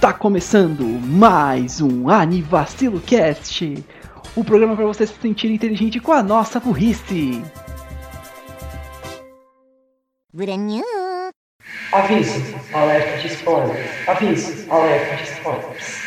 Tá começando mais um Anivacilo Cast, o programa para você se sentir inteligente com a nossa burrice. Aviso, alerta de spoilers. Aviso, alerta de spoilers.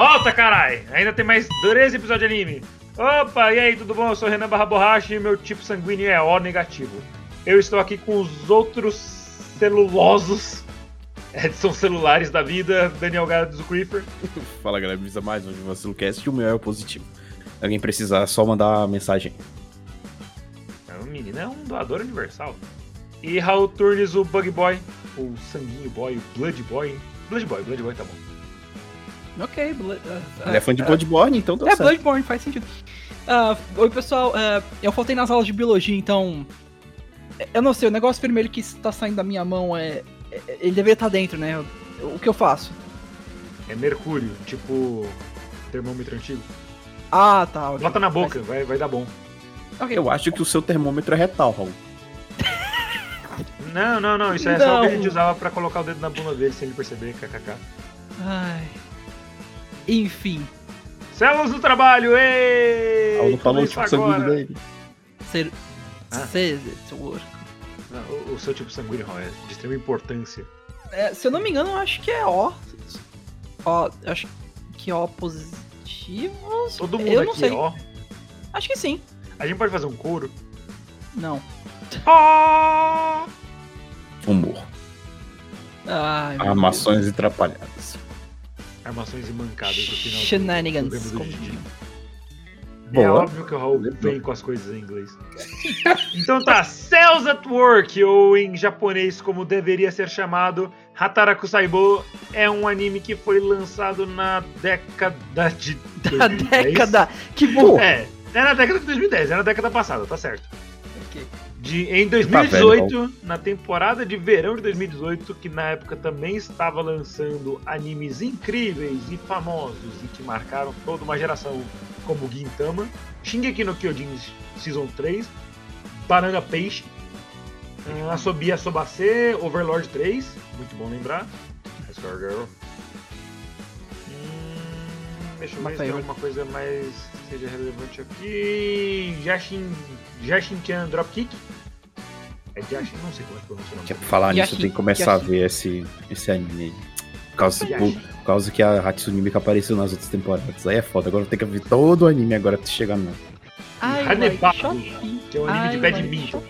Volta, carai! Ainda tem mais 13 episódios de anime. Opa, e aí, tudo bom? Eu sou o Renan Barra Borracha e meu tipo sanguíneo é O negativo. Eu estou aqui com os outros celulosos, é, são celulares da vida, Daniel Gado do Creeper. Fala galera, bem mais um de Vacilo Cast e o meu é o positivo. Se alguém precisar, é só mandar mensagem. O menino é um doador universal. E Raul Turnes, o Bug Boy, o Sanguinho Boy, o Blood Boy. Blood Boy, Blood Boy tá bom. Ok, ah, Ele é fã de Bloodborne, então tá É, certo. Bloodborne, faz sentido. Ah, oi, pessoal. ah, eu faltei nas aulas de biologia, então. Eu não sei, o negócio vermelho que está saindo da minha mão é. é- Ele deveria estar dentro, né? O que eu faço? É mercúrio, tipo termômetro antigo. Ah, tá. ok. Bota na boca, vai, vai dar bom. Ok. Eu acho que o seu termômetro é retal, Raul. Não, não, não, isso é só o que a Não. gente usava pra colocar o dedo na bunda dele sem ele perceber, kkk. Ai. Enfim. Células do trabalho, ê! Raul não falou o tipo sanguíneo dele. Ser. Ah. Ser. Não, o, o seu tipo sanguíneo é de extrema importância. É, se eu não me engano, eu acho que é O. Ó, eu acho que O positivos. Todo mundo eu não aqui, sei. ó. Acho que sim. A gente pode fazer um coro. Não. Ah! Humor. Ai, Armações atrapalhadas. Armações e mancadas no final. do- Shenanigans. do do dizem. É Boa. óbvio que o Raul vem com as coisas em inglês. então tá, Cells at Work, ou em japonês como deveria ser chamado, Hataraku Saibo, é um anime que foi lançado na década de... Da 2010. década. Que bom. É, é na década de 2010, é na década passada, tá certo. De, em Tá 2018, na temporada de verão de 2018, que na época também estava lançando animes incríveis e famosos e que marcaram toda uma geração, como Gintama, Shingeki no Kyojin Season 3, Banana Peixe, uh, Asobi Asobase, Overlord 3, muito bom lembrar, Escar Girl. Hum, deixa eu ver se tem alguma coisa mais que seja relevante aqui. Jashin, Jashin-chan Dropkick. É Jashin, não sei como é que pronuncia o nome. Que pra falar nisso, tenho que começar Yashi. a ver esse, esse anime aí. Por causa, por, por causa que a Hatsune Miku apareceu nas outras temporadas. Aí é foda. Agora eu tenho que ver todo o anime agora pra chegar no. Ai, que é um anime de badminton.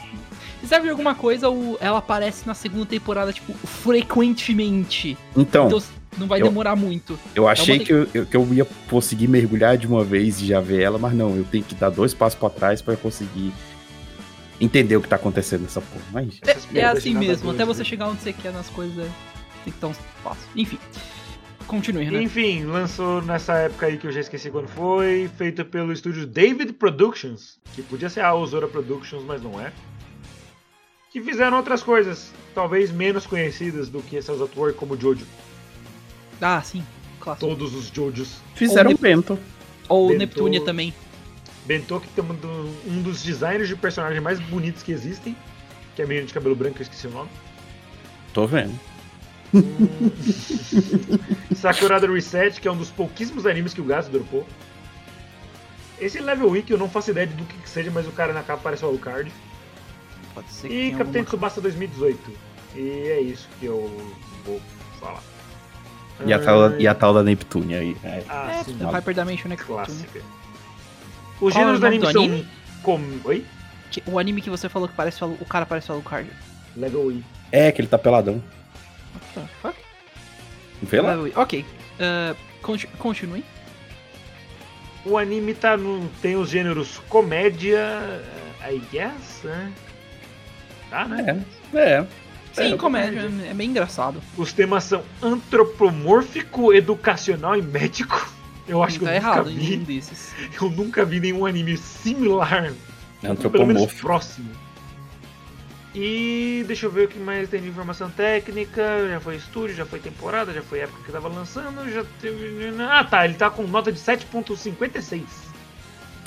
Você sabe de alguma coisa? o- Ela aparece na segunda temporada, tipo, frequentemente. Então, Então não vai eu- demorar muito. eu achei uma- que eu, que eu ia conseguir mergulhar de uma vez e já ver ela, mas não, eu tenho que dar dois passos pra trás pra eu conseguir entender o que tá acontecendo nessa porra. Mas Essas É piadas assim de mesmo, até você né? chegar onde você quer nas coisas, é- tem que dar uns passos. Enfim. Continue, Renan. Enfim, lançou nessa época aí que eu já esqueci quando foi, feito pelo estúdio David Productions, que podia ser a Osora Productions, mas não é. Que fizeram outras coisas, talvez menos conhecidas do que essas at Work, como Jojo. Ah, sim. Clássico. Todos os Jojos. fizeram Ou um Bento. Ou Bento- Neptunia também. Bento, que tem um do- dos designers de personagens mais bonitos que existem, que é a menina de cabelo branco, eu esqueci o nome. Tô vendo. Sakurada Reset, que é um dos pouquíssimos animes que o Gato dropou. Esse Level Week eu não faço ideia do que, que seja, mas o cara na capa parece o Alucard. Pode ser E Capitão alguma... Tsubasa 2018. E é isso que eu vou falar. E a, tal, e a tal da Neptune aí. É. Ah, É, sim. Hyper Dimension né? Clássica. Os Qual é o gêneros do anime do são. anime? Com... Oi? Que- O anime que você falou que parece o cara parece o Alucard. Level Week. É, que ele tá peladão. What the fuck? Vê lá. Ok. Uh, conti- continue. O anime tá no. tem os gêneros comédia. I guess, né? Tá, né? É, é. Sim, É, comédia. comédia. É bem engraçado. Os temas são antropomórfico, educacional e médico. Eu acho que tá eu nunca errado vi. um desses. Eu nunca vi nenhum anime similar. Pelo menos Antropomorfo. próximo. E deixa eu ver o que mais tem de informação técnica. Já foi estúdio, já foi temporada, já foi época que tava lançando, já teve. Ah tá, ele tá com nota de 7.56.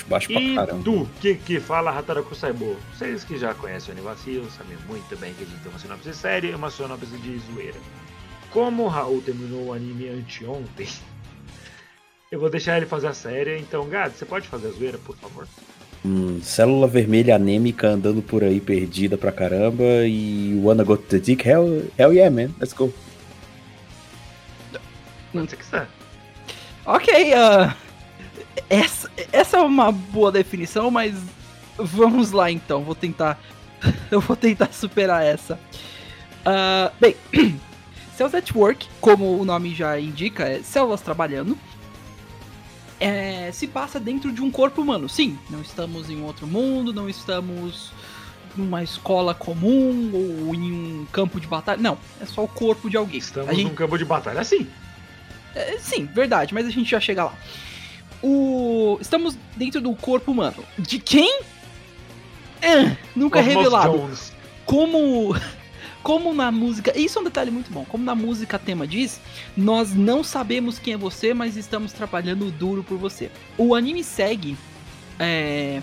Baixo pra E caramba. tu, que, que fala Hataraku Saibo? Vocês que já conhecem o Anivacil sabem muito bem que a gente tem uma sinopse séria e uma sinopse de zoeira. Como o Raul terminou o anime anteontem, eu vou deixar ele fazer a série. Então, Gad, você pode fazer a zoeira, por favor? Hum, célula vermelha anêmica andando por aí perdida pra caramba e wanna go to the dick? Hell, hell yeah, man. Let's go. Quando você quiser. Ok, ah, essa, essa é uma boa definição, mas vamos lá então. Vou tentar. Eu vou tentar superar essa. Ah, bem, Cells at Work, como o nome já indica, é células trabalhando. É, se passa dentro de um corpo humano. Sim, não estamos em outro mundo, não estamos numa escola comum ou em um campo de batalha. Não, é só o corpo de alguém. Estamos A gente- num campo de batalha assim. é, Sim, verdade, mas a gente já chega lá. O... Estamos dentro do corpo humano. De quem? É, nunca Cosmos revelado. Jones. Como. Como na música. Isso é um detalhe muito bom. Como na música tema diz, nós não sabemos quem é você, mas estamos trabalhando duro por você. O anime segue é,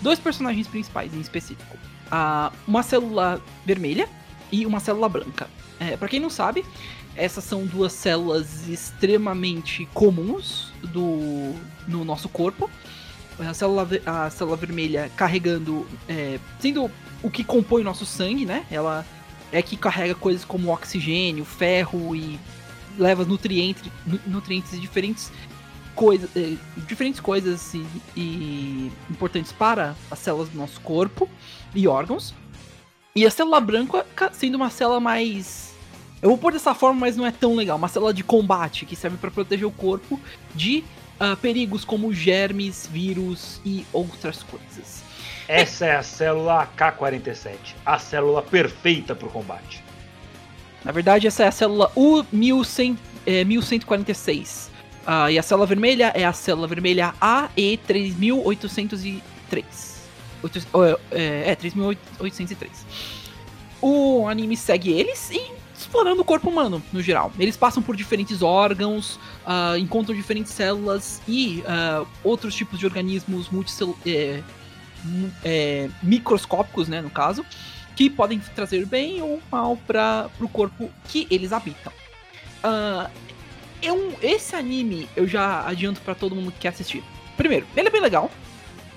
dois personagens principais em específico: Ah, uma célula vermelha e uma célula branca. É, para quem não sabe, essas são duas células extremamente comuns do, no nosso corpo. A célula, a célula vermelha carregando. é, sendo o que compõe o nosso sangue, né? Ela é que carrega coisas como oxigênio, ferro e leva nutrientes, nu- nutrientes de diferentes coisas, eh, diferentes coisas e, e importantes para as células do nosso corpo e órgãos. E a célula branca ca- sendo uma célula mais eu vou pôr dessa forma, mas não é tão legal. Uma célula de combate que serve para proteger o corpo de ah, perigos como germes, vírus e outras coisas. Essa é a célula K-47, a célula perfeita pro combate. Na verdade, essa é a célula U1100, é, 1146. Ah, e a célula vermelha é a célula vermelha AE3803. Oito- é, é, 3803. O anime segue eles e explorando o corpo humano, no geral. Eles passam por diferentes órgãos, ah, encontram diferentes células e ah, outros tipos de organismos multicel é, é, microscópicos, né, no caso, que podem trazer bem ou mal para o corpo que eles habitam. É um- esse anime eu já adianto para todo mundo que quer assistir. Primeiro, ele é bem legal.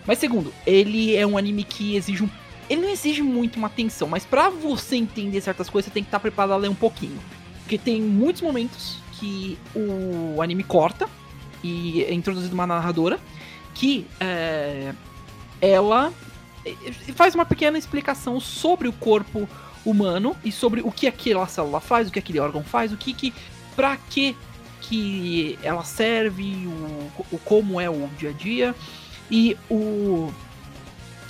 Mas segundo, ele é um anime que exige um. Ele não exige muito uma atenção, mas pra você entender certas coisas, você tem que estar preparado a ler um pouquinho. Porque tem muitos momentos que o anime corta e é introduzida uma narradora que é, ela faz uma pequena explicação sobre o corpo humano e sobre o que aquela célula faz, o que aquele órgão faz, o que que pra que que ela serve, o, o como é o dia a dia e o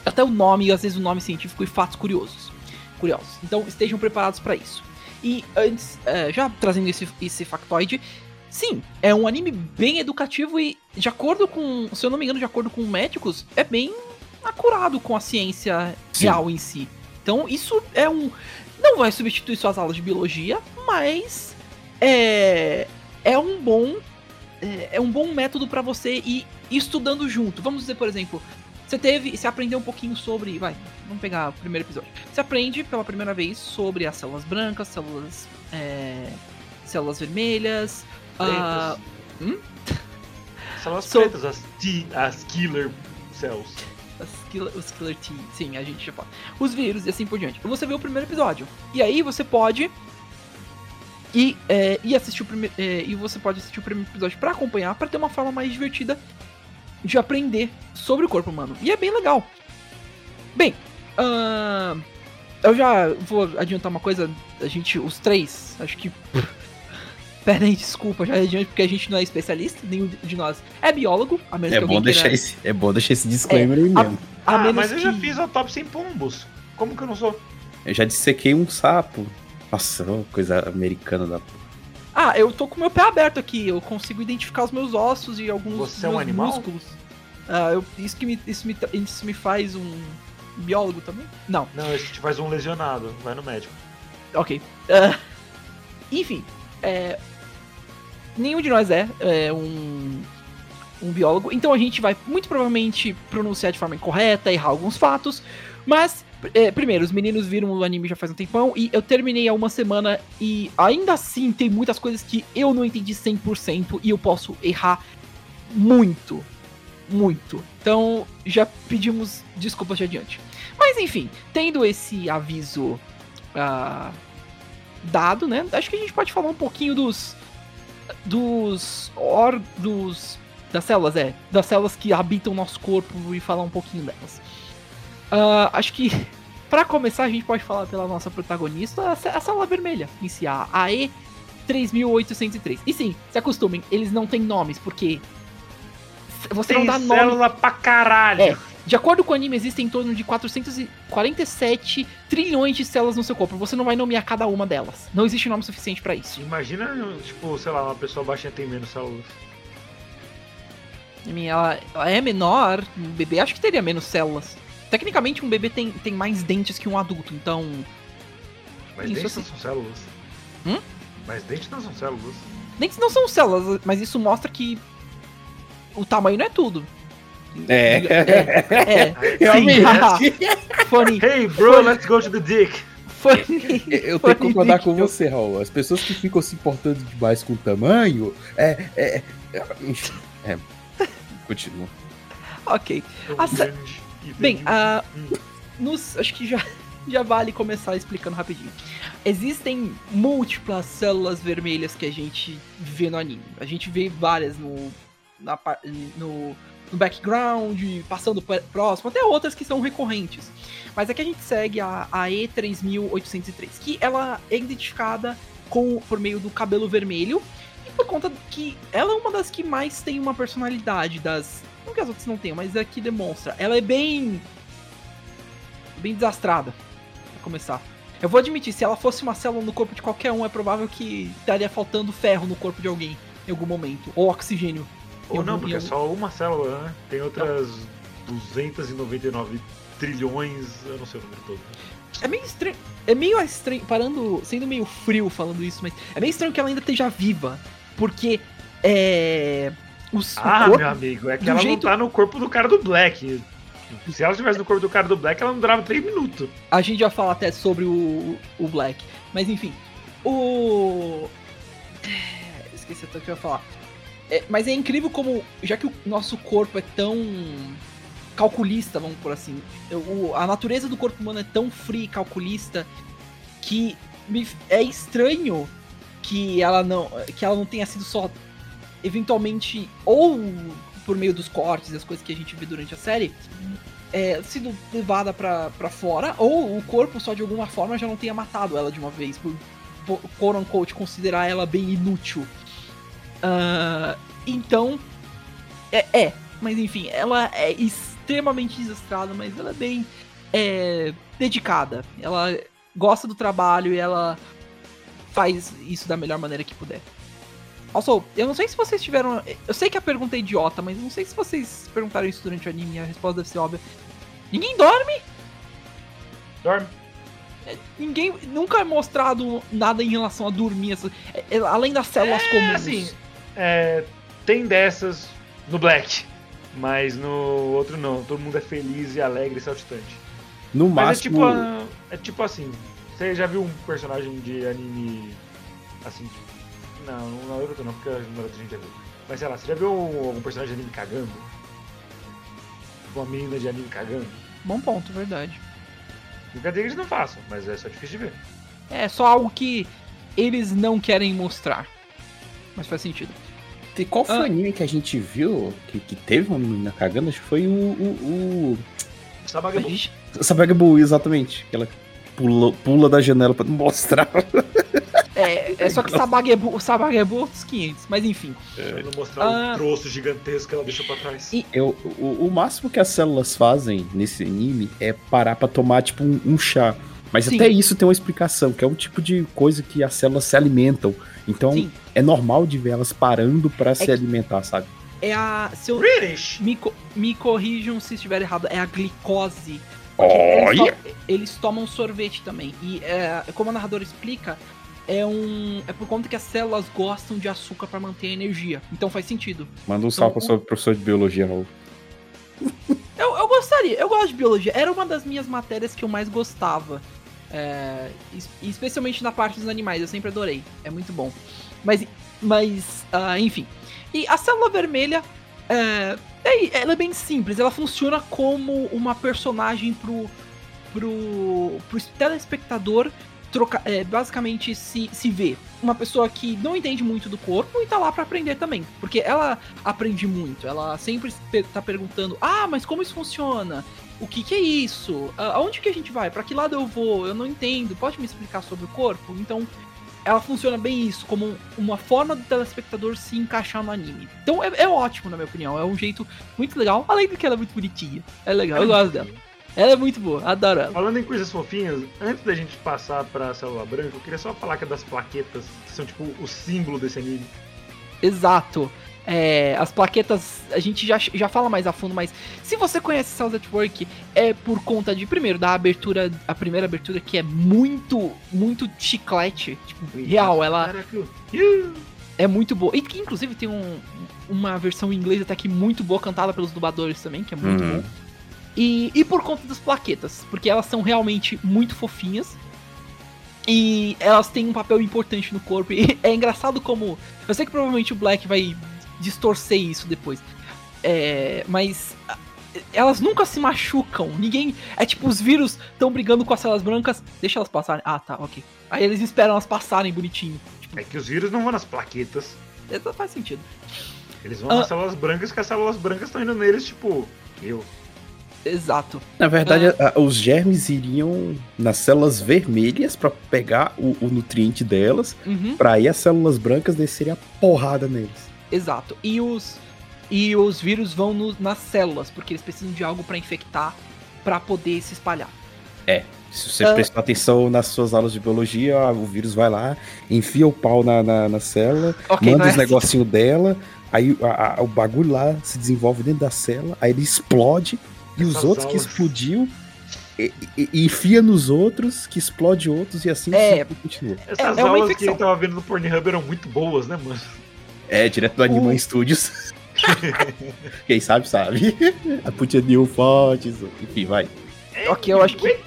até o nome, às vezes o nome científico e fatos curiosos. Curiosos. Então estejam preparados pra isso. E antes, é, já trazendo esse, esse factoide, sim, é um anime bem educativo e de acordo com, se eu não me engano, de acordo com médicos, é bem acurado com a ciência Sim. real em si. Então isso é um não vai substituir suas aulas de biologia, mas é é um bom é, é um bom método pra você ir estudando junto. Vamos dizer, por exemplo, você teve, você aprendeu um pouquinho sobre, vai, vamos pegar o primeiro episódio. Você aprende pela primeira vez sobre as células brancas, células é, células vermelhas, ah, Pretas. Células So- pretas, as, as killer cells. Killer, os killer T, sim, a gente já fala. Os vírus e assim por diante. Você vê o primeiro episódio. E aí você pode ir, é, ir assistir o primeiro. e você pode assistir o primeiro episódio pra acompanhar, pra ter uma forma mais divertida de aprender sobre o corpo humano. E é bem legal. Bem, ahn, eu já vou adiantar uma coisa. A gente, os três, acho que. Pera aí, desculpa, já adiante, porque a gente não é especialista, nenhum de nós é biólogo, a menos É que bom, deixar queira- esse, é bom deixar esse disclaimer aí a- mesmo. a ah, menos mas eu já que- fiz autópsia em pombos. Como que eu não sou? Eu já dissequei um sapo. Nossa, coisa americana da. Ah, eu tô com meu pé aberto aqui, eu consigo identificar os meus ossos e alguns Você é um animal? músculos. Ah, eu- isso, que me, isso, me, isso me faz um, biólogo também? Não. Não, a gente faz um lesionado, vai no médico. Ok. Ah, enfim, é, nenhum de nós é, é, um, um biólogo, então a gente vai muito provavelmente pronunciar de forma incorreta, errar alguns fatos, mas. é, primeiro, os meninos viram o anime já faz um tempão e eu terminei há uma semana e ainda assim tem muitas coisas que eu não entendi 100% e eu posso errar muito. Muito. Então já pedimos desculpas de adiante. Mas enfim, tendo esse aviso ah, dado, né? Acho que a gente pode falar um pouquinho dos. Dos. Or, dos. das células, é. Das células que habitam o nosso corpo e falar um pouquinho delas. Ah, acho que. Pra começar, a gente pode falar pela nossa protagonista, a, cé- a célula vermelha, em si, a AE3803. E sim, se acostumem, eles não têm nomes, porque. Você Tem não dá nome célula pra caralho. É. De acordo com o anime, existem em torno de 447 trilhões de células no seu corpo. Você não vai nomear cada uma delas. Não existe nome suficiente pra isso. Imagina, tipo, sei lá, uma pessoa baixinha tem menos células. I mean, Ela, ela é menor, um bebê acho que teria menos células. Tecnicamente, um bebê tem, tem mais dentes que um adulto, então. Mas Isso dentes assim. não são células. Hum? Mas dentes não são células. Dentes não são células, mas isso mostra que. O tamanho não é tudo. É. É, Realmente. funny. Hey bro, let's go to the dick. funny. Eu tenho funny que concordar com você, Raul. As pessoas que ficam se importando demais com o tamanho. É. é, é, é. Continua. Ok. Tão A cé- grande e Bem, Hum. nos, acho que já, já vale começar explicando rapidinho. Existem múltiplas células vermelhas que a gente vê no anime. A gente vê várias no, na no, no background, passando pr- próximo, até outras que são recorrentes. Mas aqui a gente segue a, a E3803, que ela é identificada com, por meio do cabelo vermelho, e por conta que ela é uma das que mais tem uma personalidade das. Não que as outras não tenham, mas é que demonstra. Ela é bem. bem desastrada. Pra começar. Eu vou admitir, se ela fosse uma célula no corpo de qualquer um, é provável que estaria faltando ferro no corpo de alguém em algum momento. Ou oxigênio. Ou não, porque é só uma célula, né? Tem outras 299 trilhões, eu não sei o número todo. É meio estranho. É meio estranho, parando, sendo meio frio falando isso, mas é meio estranho que ela ainda esteja viva. Porque é. Os, Ah, corpo- meu amigo, é que ela jeito- não tá no corpo do cara do Black. Se ela estivesse no corpo do cara do Black, ela não durava 3 minutos. A gente já fala até sobre o, o Black. Mas enfim. O. É, Esqueci até o que eu ia falar. É, mas é incrível como, já que o nosso corpo é tão calculista, vamos por assim, o- a natureza do corpo humano é tão fria e calculista que me- é estranho que ela não que ela não tenha sido só eventualmente ou por meio dos cortes as coisas que a gente vê durante a série é, sido levada pra fora, ou o corpo só de alguma forma já não tenha matado ela de uma vez, por por, quote considerar ela bem inútil. Ah, então, é, é, mas enfim, ela é extremamente desastrada, mas ela é bem é, dedicada. Ela gosta do trabalho e ela faz isso da melhor maneira que puder. Also, eu não sei se vocês tiveram. Eu sei que a pergunta é idiota, mas não sei se vocês perguntaram isso durante o anime, a resposta deve ser óbvia. Ninguém dorme? Dorme. Ninguém. Nunca é mostrado nada em relação a dormir. essa- é- é- além das células É, comuns. assim, É, tem dessas no Black, mas no outro não. Todo mundo é feliz e alegre e saltitante. No Mas é tipo, máximo. a- é tipo assim, você já viu um personagem de anime assim? Não, não Naruto não, porque a maioria da gente já viu. Mas sei lá, você já viu um- algum personagem de anime cagando? Uma menina de anime cagando? Bom ponto, verdade. Que eles não façam, mas é só difícil de ver. É só algo que eles não querem mostrar. Mas faz sentido. E Qual foi Ah. o anime que a gente viu que, que teve uma menina cagando? Acho que foi o. o, A Sabagabu. gente- o Sabagabu, exatamente. Que ela pula, pula da janela pra mostrar. É, é só que Sabagebu, Sabagebu é outros 500, mas enfim. Pra não mostrar Ah. o troço gigantesco que ela deixou pra trás. E- Eu, o, o máximo que as células fazem nesse anime é parar pra tomar, tipo, um, um chá. Mas Sim. até isso tem uma explicação, que é um tipo de coisa que as células se alimentam. Então Sim. é normal de ver elas parando pra se que- alimentar, sabe? É a. Se eu, British! me, co- me corrijam se estiver errado. É a glicose Eles, Olha! to- eles tomam sorvete também. E é, como a narradora explica, é um. É por conta que as células gostam de açúcar pra manter a energia. Então faz sentido. Manda um salve Então, pro seu professor de biologia, Raul. Eu, eu gostaria, eu gosto de biologia. Era uma das minhas matérias que eu mais gostava. É, es- especialmente na parte dos animais, eu sempre adorei. É muito bom. Mas, mas ah, enfim. E a célula vermelha, é, é- ela é bem simples. Ela funciona como uma personagem pro, pro, pro telespectador trocar, é, basicamente se, se ver. Uma pessoa que não entende muito do corpo e tá lá pra aprender também. Porque ela aprende muito. Ela sempre tá perguntando: ah, mas como isso funciona? O que, que é isso? Ah, Aonde que a gente vai? Pra que lado eu vou? Eu não entendo. Pode me explicar sobre o corpo? Então, ela funciona bem isso, como uma forma do telespectador se encaixar no anime. Então é, é ótimo, na minha opinião. É um jeito muito legal, além do que ela é muito bonitinha. É legal, eu gosto dela. Ela é muito boa, adoro ela. Falando em coisas fofinhas, antes da gente passar pra célula branca, eu queria só falar que é das plaquetas, que são tipo o símbolo desse anime. Exato. É, as plaquetas, a gente já, já fala mais a fundo, mas se você conhece Cells at Work, é por conta de, primeiro, da abertura, a primeira abertura que é muito, muito chiclete. Tipo, real, ela é muito boa. E que, inclusive, tem um- uma versão em inglês até que muito boa, cantada pelos dubladores também, que é muito Uhum. bom. E, e por conta das plaquetas, porque elas são realmente muito fofinhas. E elas têm um papel importante no corpo. E é engraçado como. Eu sei que provavelmente o Black vai distorcer isso depois. É, mas ah, elas nunca se machucam. Ninguém. É tipo, os vírus estão brigando com as células brancas. Deixa elas passarem. Ah, tá, ok. Aí eles esperam elas passarem bonitinho. Tipo, É que os vírus não vão nas plaquetas, isso faz sentido. eles vão Ah. nas células brancas, que as células brancas estão indo neles, tipo, eu. Exato. Na verdade, a- os germes iriam nas células vermelhas pra pegar o, o nutriente delas, Uhum. pra aí as células brancas descerem a porrada neles. Exato. E os e os vírus vão no- nas células, porque eles precisam de algo pra infectar pra poder se espalhar. Se você Ah. prestar atenção nas suas aulas de biologia, ah, o vírus vai lá, enfia o pau na, na, na célula, Ok, manda não é os negocinhos dela, aí a- a- o bagulho lá se desenvolve dentro da célula, aí ele explode, e os Essas outros que aulas. explodiu e, e- e enfia nos outros, que explode outros, e assim É. continua. Essas É- é uma aulas que eu tava vendo no Pornhub eram muito boas, né, mano? É, direto do Anima O- Studios. Quem sabe, sabe. A putinha de um forte, enfim, vai. Ok, eu acho que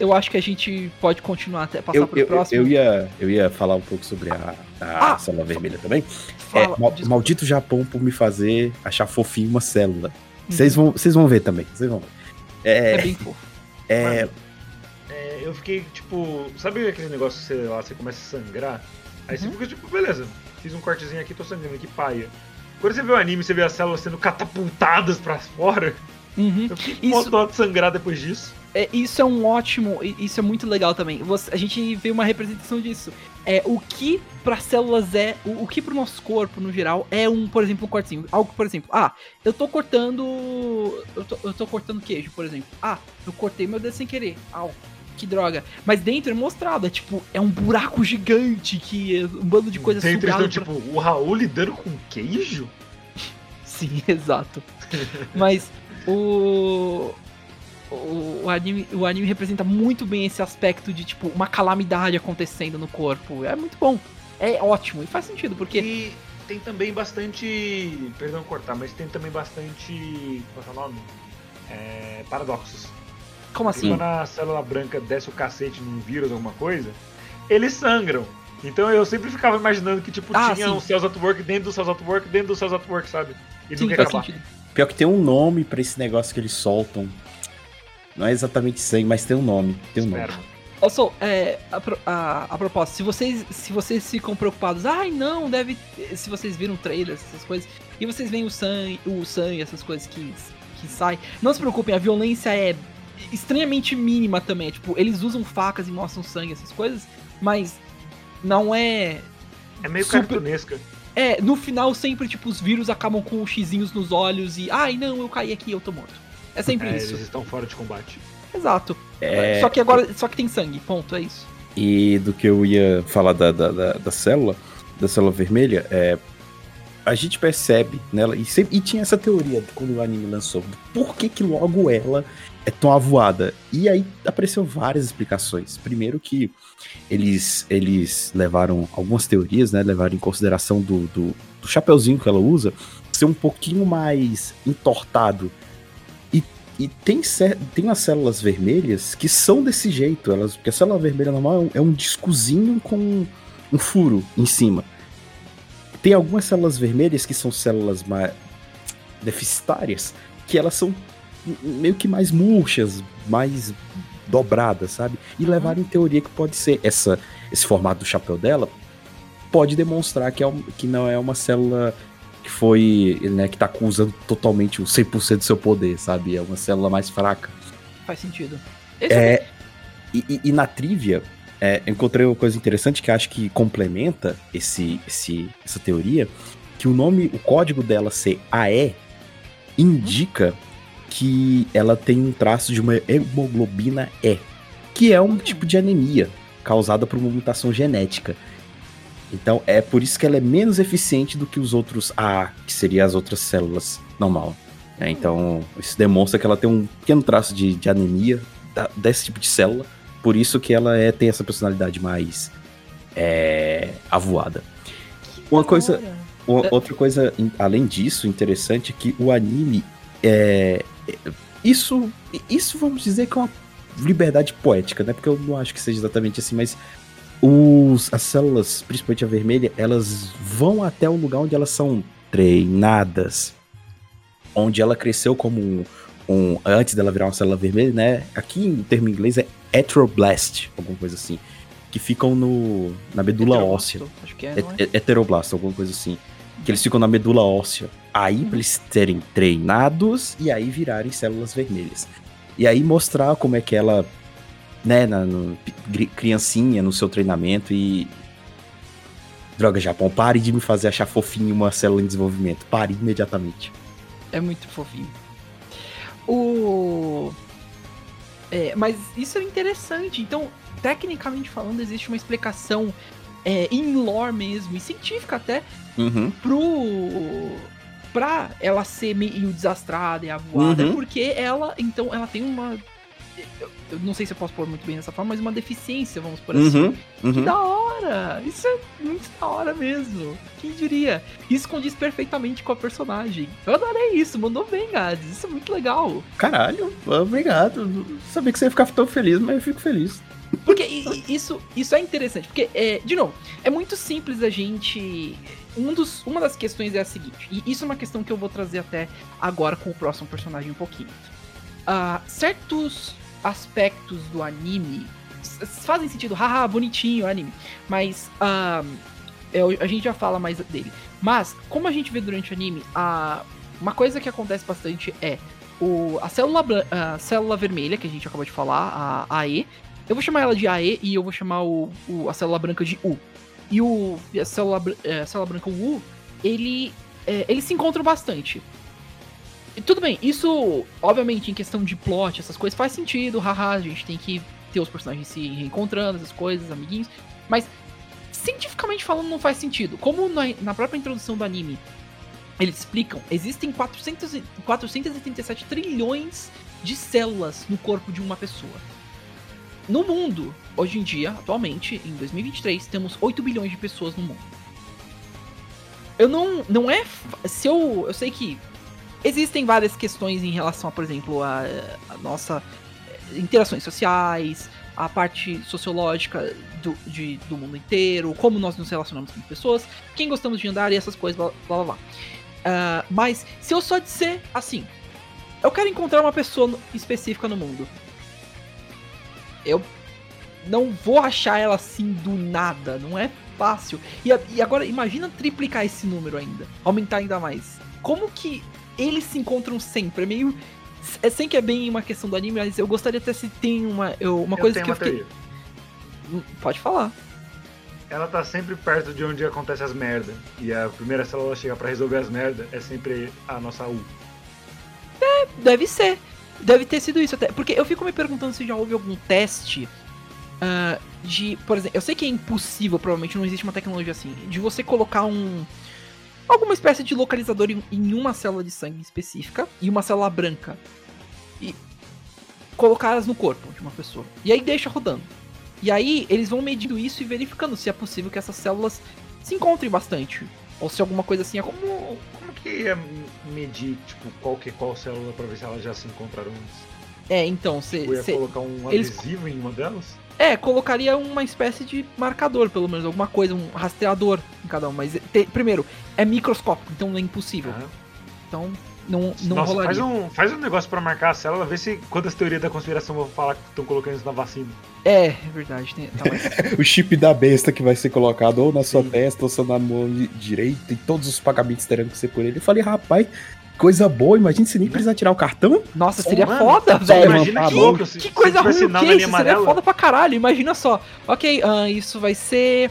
eu acho que a gente pode continuar até passar Eu, pro eu, próximo. eu, ia, eu ia falar um pouco sobre a, a Ah! célula vermelha também. Fala, é, mal- maldito Japão por me fazer achar fofinho uma célula. Uhum. Vocês vão, vocês vão ver também. Vocês vão ver. É É, bem fofo. é, É, eu fiquei, tipo, sabe aquele negócio que você lá, você começa a sangrar? Aí você Uhum. fica tipo, beleza, fiz um cortezinho aqui, tô sangrando, que paia. Quando você vê o anime, você vê as células sendo catapultadas pra fora, Uhum. eu fiquei Isso- de sangrar depois disso. É, isso é um ótimo, isso é muito legal também. Você- a gente vê uma representação disso. É o que para células é, o, o que para o nosso corpo no geral é um, por exemplo, um cortezinho. Algo, por exemplo, ah, eu tô cortando, eu tô, eu tô cortando queijo, por exemplo. Ah, eu cortei meu dedo sem querer. Au, que droga. Mas dentro é mostrado, é tipo, é um buraco gigante que é um bando de coisas Dentro estão, pra- tipo, o Raul lidando com queijo? Sim, exato. Mas o, o, o anime, o anime representa muito bem esse aspecto de, tipo, uma calamidade acontecendo no corpo. É muito bom. É ótimo. E faz sentido, porque. E tem também bastante. Perdão cortar, mas tem também bastante. Qual é o nome? É, paradoxos. Como assim? quando a célula branca desce o cacete num vírus, alguma coisa, eles sangram. Então eu sempre ficava imaginando que, tipo, Ah, tinha sim. um Cells at Work dentro do Cells at Work, dentro do Cells at Work, sabe? E Sim, nunca ia faz acabar. sentido. pior que tem um nome pra esse negócio que eles soltam. Não é exatamente sangue, mas tem um nome. Tem um nome. Esperma. Also, é, a, a, a propósito, se vocês, se vocês ficam preocupados, ai não, deve. Se vocês viram trailers, essas coisas, e vocês veem o sangue, o sangue, essas coisas que, que saem, não se preocupem, a violência é estranhamente mínima também. é, Tipo, eles usam facas e mostram sangue, essas coisas, mas não é. É meio Super- cartunesca. É, no final sempre, tipo, os vírus acabam com xizinhos nos olhos e. Ai não, eu caí aqui, eu tô morto. É sempre É, isso. eles estão fora de combate. Exato. É, Só que agora. Só que tem sangue, ponto, é isso. E do que eu ia falar da, da, da, da célula, da célula vermelha, é. A gente percebe nela, e, sempre, e tinha essa teoria de quando o anime lançou, por que que logo ela é tão avoada? E aí apareceu várias explicações. Primeiro que eles, eles levaram algumas teorias, né? Levaram em consideração do, do, do chapeuzinho que ela usa ser um pouquinho mais entortado. E, e tem, tem as células vermelhas que são desse jeito. Elas, porque a célula vermelha normal é um, é um discozinho com um furo em cima. Tem algumas células vermelhas que são células mais deficitárias, que elas são meio que mais murchas, mais dobradas, sabe? E levaram em teoria que pode ser essa, esse formato do chapéu dela pode demonstrar que, é um, que não é uma célula que foi, né, que tá usando totalmente o 100% do seu poder, sabe? É uma célula mais fraca. Faz sentido. Esse é, é... E, e, na trivia, é, encontrei uma coisa interessante que acho que complementa esse, esse, essa teoria, que o nome, o código dela ser AE indica que ela tem um traço de uma hemoglobina E, que é um tipo de anemia causada por uma mutação genética. Então é por isso que ela é menos eficiente do que os outros A, que seriam as outras células normal. É, então isso demonstra que ela tem um pequeno traço de, de anemia da, desse tipo de célula, por isso que ela é, tem essa personalidade mais é, avoada. Uma coisa, uma, outra coisa além disso interessante é que o anime é, isso, isso vamos dizer que é uma liberdade poética, né? Porque eu não acho que seja exatamente assim, mas os, as células, principalmente a vermelha, elas vão até o lugar onde elas são treinadas. Onde ela cresceu como um, um antes dela virar uma célula vermelha, né? Aqui em termo inglês é heteroblast, alguma coisa assim. Que ficam no, na medula óssea. Acho que é, é? Heteroblasto, alguma coisa assim. Que eles ficam na medula óssea. Aí, pra eles serem treinados e aí virarem células vermelhas. E aí mostrar como é que ela, né, na, no, criancinha no seu treinamento e. Droga, Japão, pare de me fazer achar fofinho uma célula em desenvolvimento. Pare imediatamente. É muito fofinho. O. É, mas isso é interessante. Então, tecnicamente falando, existe uma explicação é, em lore mesmo, e científica até, uhum. pro pra ela ser meio desastrada e avoada, uhum. porque ela, então, ela tem uma. Eu não sei se eu posso pôr muito bem dessa forma, mas uma deficiência, vamos por assim. Uhum, uhum. Que da hora! Isso é muito da hora mesmo. Quem diria? Isso condiz perfeitamente com a personagem. Eu adorei isso, mandou bem, Gades. Isso é muito legal. Caralho, obrigado. Sabia que você ia ficar tão feliz, mas eu fico feliz. Porque isso, isso é interessante, porque, é, de novo, é muito simples a gente um dos, uma das questões é a seguinte, e isso é uma questão que eu vou trazer até agora com o próximo personagem um pouquinho. Uh, certos aspectos do anime fazem sentido, haha, bonitinho anime, mas uh, eu, a gente já fala mais dele. Mas, como a gente vê durante o anime, uh, uma coisa que acontece bastante é o, a, célula, a célula vermelha, que a gente acabou de falar, a AE, eu vou chamar ela de AE e eu vou chamar o, o, a célula branca de U. E o e a célula, é, célula branca Wu, ele, é, eles se encontram bastante. E tudo bem, isso, obviamente, em questão de plot, essas coisas, faz sentido, haha, a gente tem que ter os personagens se reencontrando, essas coisas, amiguinhos. Mas, cientificamente falando, não faz sentido. Como na, na própria introdução do anime, eles explicam, existem 400, 437 trilhões de células no corpo de uma pessoa. No mundo, hoje em dia, atualmente, em 2023, temos 8 bilhões de pessoas no mundo. Eu não. Não é. Se eu. Eu sei que existem várias questões em relação a, por exemplo, a, a nossa eh, interações sociais, a parte sociológica do, de, do mundo inteiro, como nós nos relacionamos com pessoas, quem gostamos de andar e essas coisas, blá blá blá. Uh, mas se eu só disser assim, eu quero encontrar uma pessoa específica no mundo eu não vou achar ela assim do nada, não é fácil. E, e, agora imagina triplicar esse número ainda, aumentar ainda mais. Como que eles se encontram sempre? É meio é sem que é bem uma questão do anime, mas eu gostaria até se tem uma eu, uma eu coisa que eu fiquei teoria. Hum, Pode falar. Ela tá sempre perto de onde acontece as merdas. E a primeira célula chega para resolver as merdas é sempre a nossa U. É, deve ser. Deve ter sido isso até. Porque eu fico me perguntando se já houve algum teste uh, de. Por exemplo, eu sei que é impossível, provavelmente não existe uma tecnologia assim, de você colocar um. Alguma espécie de localizador em, em uma célula de sangue específica e uma célula branca. E colocadas no corpo de uma pessoa. E aí deixa rodando. E aí eles vão medindo isso e verificando se é possível que essas células se encontrem bastante. Ou se alguma coisa assim é como. Como, que ia medir, tipo, qual que é qual célula pra ver se elas já se encontraram antes? É, então, você. Tipo, ia colocar um eles- adesivo em uma delas? É, colocaria uma espécie de marcador, pelo menos, alguma coisa, um rastreador em cada um. Mas, te- primeiro, é microscópico, então é impossível. Ah. Então, não, não Nossa, rolaria. faz um, faz um negócio pra marcar a célula, vê se quantas teorias da conspiração vão falar que estão colocando isso na vacina. É, é verdade. Tem, tá O chip da besta que vai ser colocado ou na sua Sim. testa ou só na mão di- direita e todos os pagamentos terão que ser por ele. Eu falei, rapaz, coisa boa, imagina se nem precisar tirar o cartão. Nossa, seria Mano, foda, só velho. Imagina a que mão. louco se, Que se coisa ruim, o sinal que é linha isso? Seria foda pra caralho. Imagina só. Ok, ah, isso vai ser.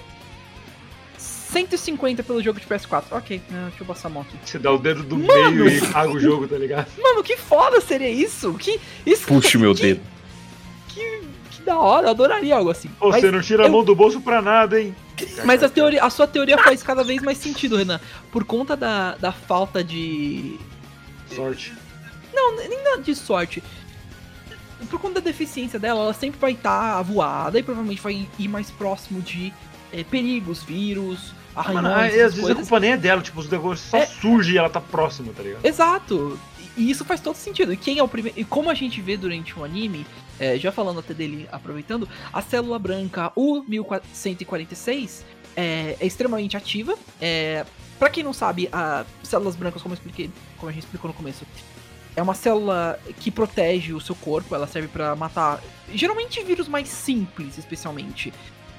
150 pelo jogo de PS4. Ok, ah, deixa eu passar a mão aqui. Você dá o dedo do Mano! meio e paga o jogo, tá ligado? Mano, que foda seria isso? Que, isso Puxe o meu que, dedo. Que, que da hora, eu adoraria algo assim. Pô, Mas- você não tira a eu- mão do bolso pra nada, hein? Mas a, teoria, a sua teoria faz cada vez mais sentido, Renan. Por conta da, da falta de. Sorte. Não, nem nada de sorte. Por conta da deficiência dela, ela sempre vai estar voada e provavelmente vai ir mais próximo de eh, perigos, vírus, arranhões. Mano, às vezes a culpa nem é dela, tipo, os negócios só É. surgem e ela tá próxima, tá ligado? Exato. E isso faz todo sentido. E quem é o primeiro. E como a gente vê durante o anime, é, já falando até dele, aproveitando, a célula branca, o 1146, é, é extremamente ativa. É, para quem não sabe, as células brancas, como eu expliquei, como a gente explicou no começo, é uma célula que protege o seu corpo, ela serve pra matar geralmente vírus mais simples, especialmente.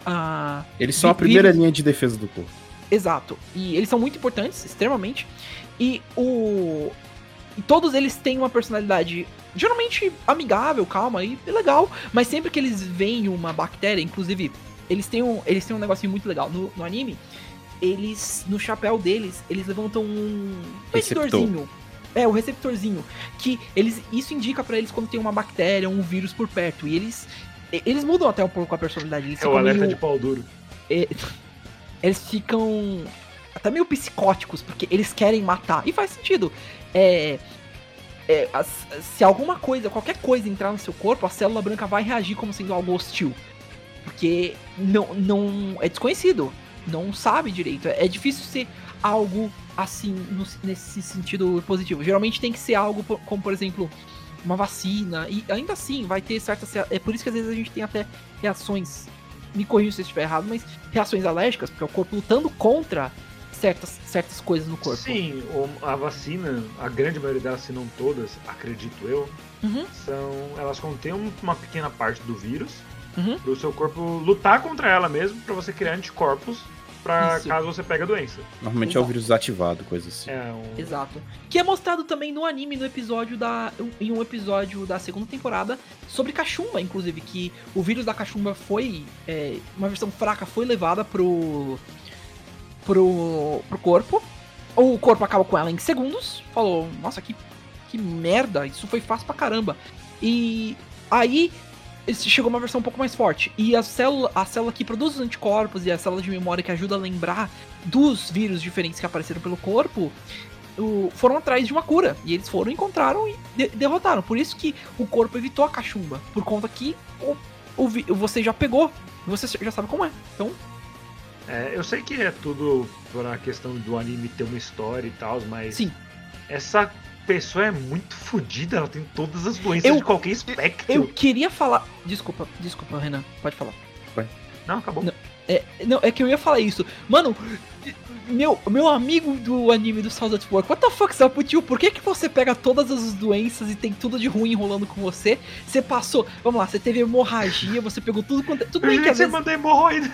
Ah, Eles são a primeira vírus- linha de defesa do corpo. Exato. E eles são muito importantes, extremamente. E o. E todos eles têm uma personalidade geralmente amigável, calma e legal. Mas sempre que eles veem uma bactéria, inclusive, eles têm um, eles têm um negocinho muito legal. No, no anime, eles. No chapéu deles, eles levantam um Receptor. medidorzinho. É, o receptorzinho. Que eles. Isso indica pra eles quando tem uma bactéria, um vírus por perto. E eles. Eles mudam até um pouco a personalidade. Eles É o alerta meio- de pau duro. é, eles ficam até meio psicóticos, porque eles querem matar. E faz sentido. É, é, se alguma coisa, qualquer coisa entrar no seu corpo, a célula branca vai reagir como sendo algo hostil. Porque não, não é desconhecido. Não sabe direito. É, é difícil ser algo assim, no- nesse sentido positivo. Geralmente tem que ser algo como, por exemplo, uma vacina. E ainda assim vai ter certas. É por isso que às vezes a gente tem até reações me corrija se eu estiver errado, mas reações alérgicas, porque é o corpo lutando contra certas, certas coisas no corpo. Sim, o- a vacina, a grande maioria delas, se não todas, acredito eu, Uhum, são. Elas contêm um- uma pequena parte do vírus uhum. pro seu corpo lutar contra ela mesmo, pra você criar anticorpos pra Isso. caso você pegue a doença. Normalmente é o Exato. vírus ativado, coisa assim. É um. Exato. Que é mostrado também no anime, no episódio da. Em um episódio da segunda temporada sobre cachumba, inclusive, que o vírus da cachumba foi. é, uma versão fraca foi levada pro. pro. pro corpo. O corpo acaba com ela em segundos. Falou, nossa, que, que merda, isso foi fácil pra caramba. E aí chegou uma versão um pouco mais forte. E a célula, a célula que produz os anticorpos e a célula de memória que ajuda a lembrar dos vírus diferentes que apareceram pelo corpo o- foram atrás de uma cura. E eles foram, encontraram e de- derrotaram. Por isso que o corpo evitou a cachumba. Por conta que o, o você já pegou. Você já sabe como é. Então, É, eu sei que é tudo por a questão do anime ter uma história e tal, mas sim. essa pessoa é muito fodida, ela tem todas as doenças Eu- de qualquer espectro. Eu queria falar. Desculpa, desculpa, Renan. Pode falar. Não, acabou. Não. É, não, é que eu ia falar isso. Mano, meu, meu amigo do anime do South at Work, what the fuck, tio? Por que, que você pega todas as doenças e tem tudo de ruim rolando com você? Você passou, vamos lá, você teve hemorragia, você pegou tudo quanto. é- Tudo bem que às você vezes. manda hemorroida.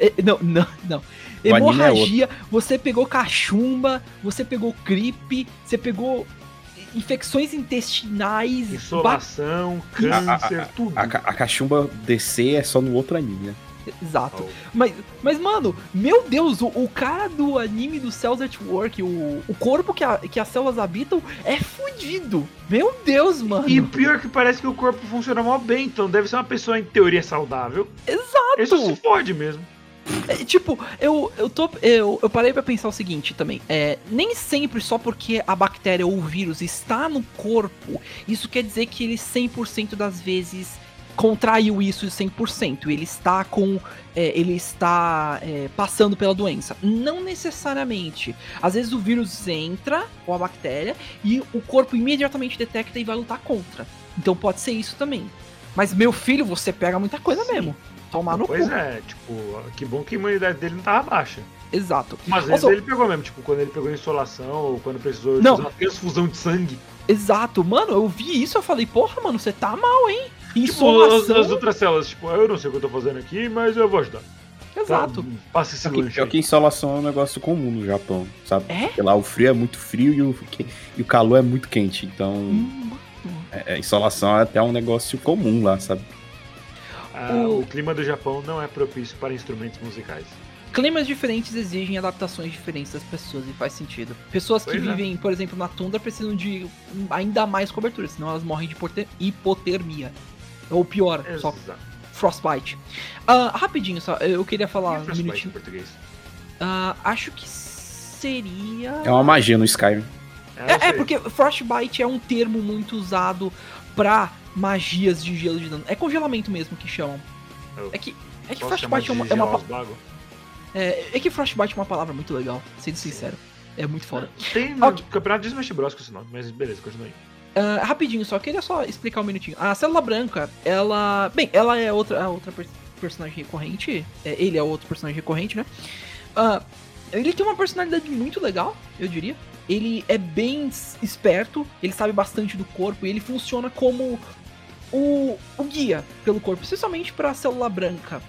É, não, não, não. É Hemorragia, você pegou cachumba, você pegou gripe, você pegou infecções intestinais. ba- Insolação, A- a- câncer, tudo. A, a cachumba DC é só no outro anime, né? Exato. Oh. Mas, mas, mano, meu Deus, o, o cara do anime do Cells at Work, o, o corpo que, a- que as células habitam é fudido. Meu Deus, mano. E pior que parece que o corpo funciona mó bem, então deve ser uma pessoa em teoria saudável. Exato. Ele só se fode mesmo. É, tipo, eu, eu, tô, eu, eu parei pra pensar o seguinte também. É, nem sempre só porque a bactéria ou o vírus está no corpo, isso quer dizer que ele 100% das vezes contraiu isso 100%. Ele está com. É, ele está é, passando pela doença. Não necessariamente. Às vezes o vírus entra, ou a bactéria, e o corpo imediatamente detecta e vai lutar contra. Então pode ser isso também. Mas meu filho, você pega muita coisa Sim. mesmo. Tomar no Pois cu. é, tipo, que bom que a imunidade dele não tava baixa. Exato. Mas às vezes Nossa, ele pegou mesmo, tipo, quando ele pegou insolação ou quando precisou Não. fazer uma transfusão de sangue. Exato, mano, eu vi isso, eu falei, porra, mano, você tá mal, hein? Tipo, as, Insolação. as outras células, tipo, eu não sei o que eu tô fazendo aqui, mas eu vou ajudar. Exato. Tá, passa esse lanche pior que insolação é um negócio comum no Japão, sabe? É? Porque lá o frio é muito frio e o, e o calor é muito quente. Então, Hum, é, é, insolação é até um negócio comum lá, sabe? Ah, o- o... clima do Japão não é propício para instrumentos musicais. Climas diferentes exigem adaptações diferentes das pessoas e faz sentido. Pessoas que Pois é. vivem, por exemplo, na tundra precisam de ainda mais cobertura, senão elas morrem de hipote- hipotermia. Ou pior, só Exato. frostbite. Ah, rapidinho só, eu queria falar um frostbite em minutinho. português? Ah, acho que seria. É uma magia no Skyrim. É, é, sei. porque Frostbite é um termo muito usado pra magias de gelo de dano. É congelamento mesmo que chamam. Eu É que, é que Frostbite é uma, é, uma, é, é que Frostbite é uma palavra muito legal, sendo sincero. É muito foda. Tem no Ok. campeonato de Smash Bros com esse nome, mas beleza, continua aí. Ah, rapidinho, só queria só explicar um minutinho. A célula branca, ela. Bem, ela é outra, outra per- personagem recorrente. É, ele é outro personagem recorrente, né? Ah, ele tem uma personalidade muito legal, eu diria. Ele é bem esperto, ele sabe bastante do corpo e ele funciona como o, o guia pelo corpo, especialmente pra célula branca.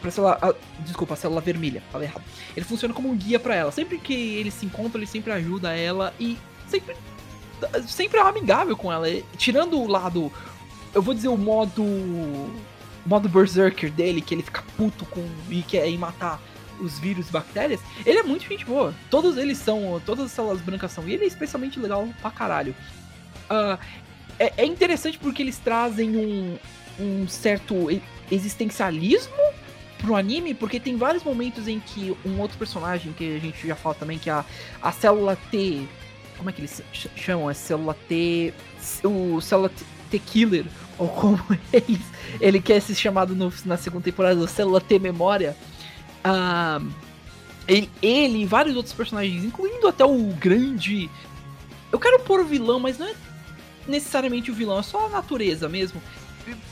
Pra célula, ah, desculpa, a célula vermelha, falei errado. Ele funciona como um guia pra ela. Sempre que ele se encontra, ele sempre ajuda ela e sempre sempre é amigável com ela. Tirando o lado, eu vou dizer o modo modo berserker dele, que ele fica puto com e quer ir matar os vírus e bactérias, ele é muito gente boa. Todos eles são, todas as células brancas são, e ele é especialmente legal pra caralho. Ah, é, é interessante porque eles trazem um, um certo existencialismo pro anime, porque tem vários momentos em que um outro personagem, que a gente já fala também, que é a, a célula T. Como é que eles ch- chamam? É célula T. O célula T, T Killer, ou como eles, ele quer ser chamado no- na segunda temporada, célula T Memória. Ah, ele, ele e vários outros personagens, incluindo até o grande. Eu quero pôr o vilão, mas não é necessariamente o vilão, é só a natureza mesmo.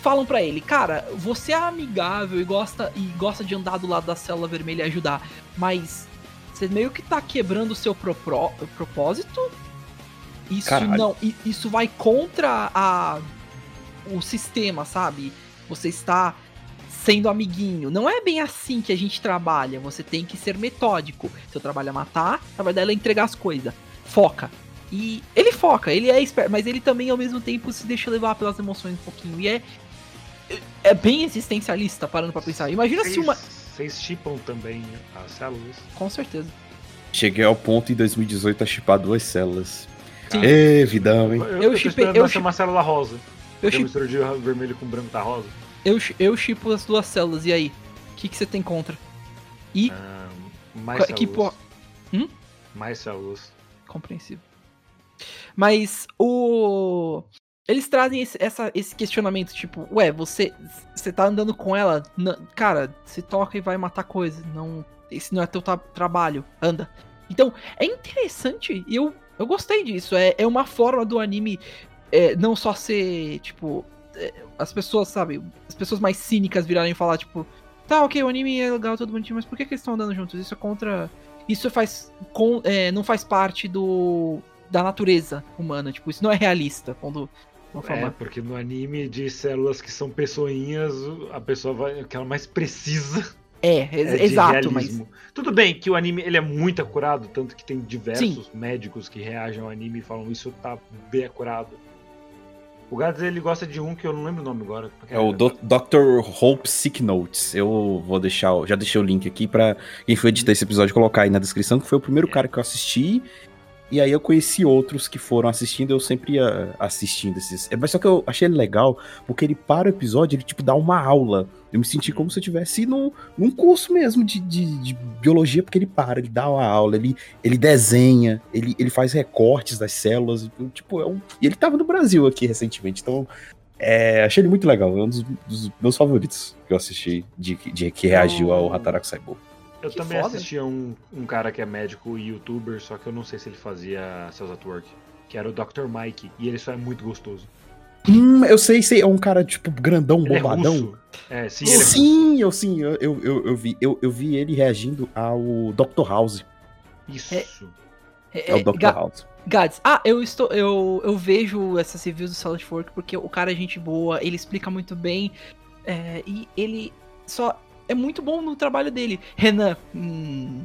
Falam pra ele, cara, você é amigável e gosta e gosta de andar do lado da célula vermelha e ajudar, mas você meio que tá quebrando o seu propro- propósito. Isso Caralho. não, isso vai contra a o sistema, sabe? Você está sendo amiguinho. Não é bem assim que a gente trabalha. Você tem que ser metódico. Seu trabalho é matar, o trabalho dela é entregar as coisas. Foca. E ele foca, ele é esperto, mas ele também ao mesmo tempo se deixa levar pelas emoções um pouquinho. E é é bem existencialista parando pra pensar. Imagina se uma, Vocês chipam também as células? com certeza. Cheguei ao ponto em 2018 a chipar duas células. Sim. Ê, vidão, hein? Eu, Eu eu chipei- eu uma célula rosa. Eu, Eu chi- mistura de vermelho com branco tá rosa. eu, eu chipo as duas células, e aí? O que, que você tem contra? E. Ah, mais células. que po- Hum? Mais células. compreensível. Mas o. Eles trazem esse, essa- esse questionamento, tipo, ué, você, você tá andando com ela, na- cara, se toca e vai matar coisa, não, esse não é teu tra- trabalho, anda. Então, é interessante, e eu, eu gostei disso, é, é uma forma do anime é, não só ser, tipo, é, as pessoas, sabe, as pessoas mais cínicas virarem e falar, tipo, tá, ok, o anime é legal, tudo bonitinho, mas por que, que eles estão andando juntos? Isso é contra... Isso faz, com, é, não faz parte do da natureza humana, tipo, isso não é realista, quando É, falar. porque no anime de células que são pessoinhas, a pessoa vai. O que ela mais precisa É, ex- é de exato, mas realismo. Tudo bem que o anime ele é muito acurado, tanto que tem diversos médicos que reagem ao anime e falam isso tá bem acurado. O Gads ele gosta de um que eu não lembro o nome agora. É o Do Dr. Hope Sick Notes. Eu vou deixar, já deixei o link aqui pra quem for editar esse episódio colocar aí na descrição, que foi o primeiro cara que eu assisti. E aí eu conheci outros que foram assistindo, eu sempre ia assistindo esses. É, Mas só que eu achei ele legal, porque ele para o episódio, ele tipo dá uma aula. Eu me senti como se eu estivesse num, num curso mesmo de, de, de biologia, porque ele para, ele dá uma aula, ele, ele desenha, ele, ele faz recortes das células. Tipo, é um... E ele tava no Brasil aqui recentemente, então. É, achei ele muito legal, é um dos, dos meus favoritos que eu assisti de, de que reagiu ao Hataraku Saibo. Eu Que também foda. assistia um, um cara que é médico e youtuber, só que eu não sei se ele fazia Cells at Work, que era o Dr. Mike, e ele só é muito gostoso. Hum, eu sei, sei, é um cara, tipo, grandão, Ele bombadão. é russo. É, sim, ele é russo. Sim, eu sim, eu, eu, eu, eu vi. Eu, eu vi ele reagindo ao Dr. House. Isso. É o Dr. Ga- House. Gads, ah, eu estou. Eu, eu vejo essas reviews do Solid Fork porque o cara é gente boa, ele explica muito bem. é, e ele só é muito bom no trabalho dele. Renan, hum,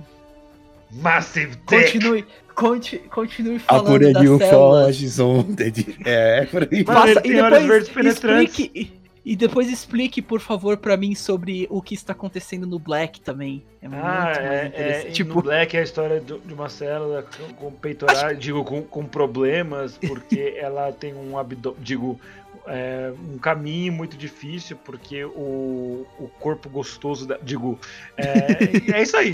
Massive Dick! continue, conti, continue A falando por das aí células. foge, zonda de... É, por aí. Tem olhos verdes penetrantes. explique, e depois explique, por favor, pra mim sobre o que está acontecendo no Black também. É muito Ah, mais é, interessante. é, tipo, no Black é a história do- de uma célula com, com peitorais, digo, com, com problemas, porque ela tem um abdômen, digo, é, um caminho muito difícil, porque o, o corpo gostoso, da, digo, é, é isso aí.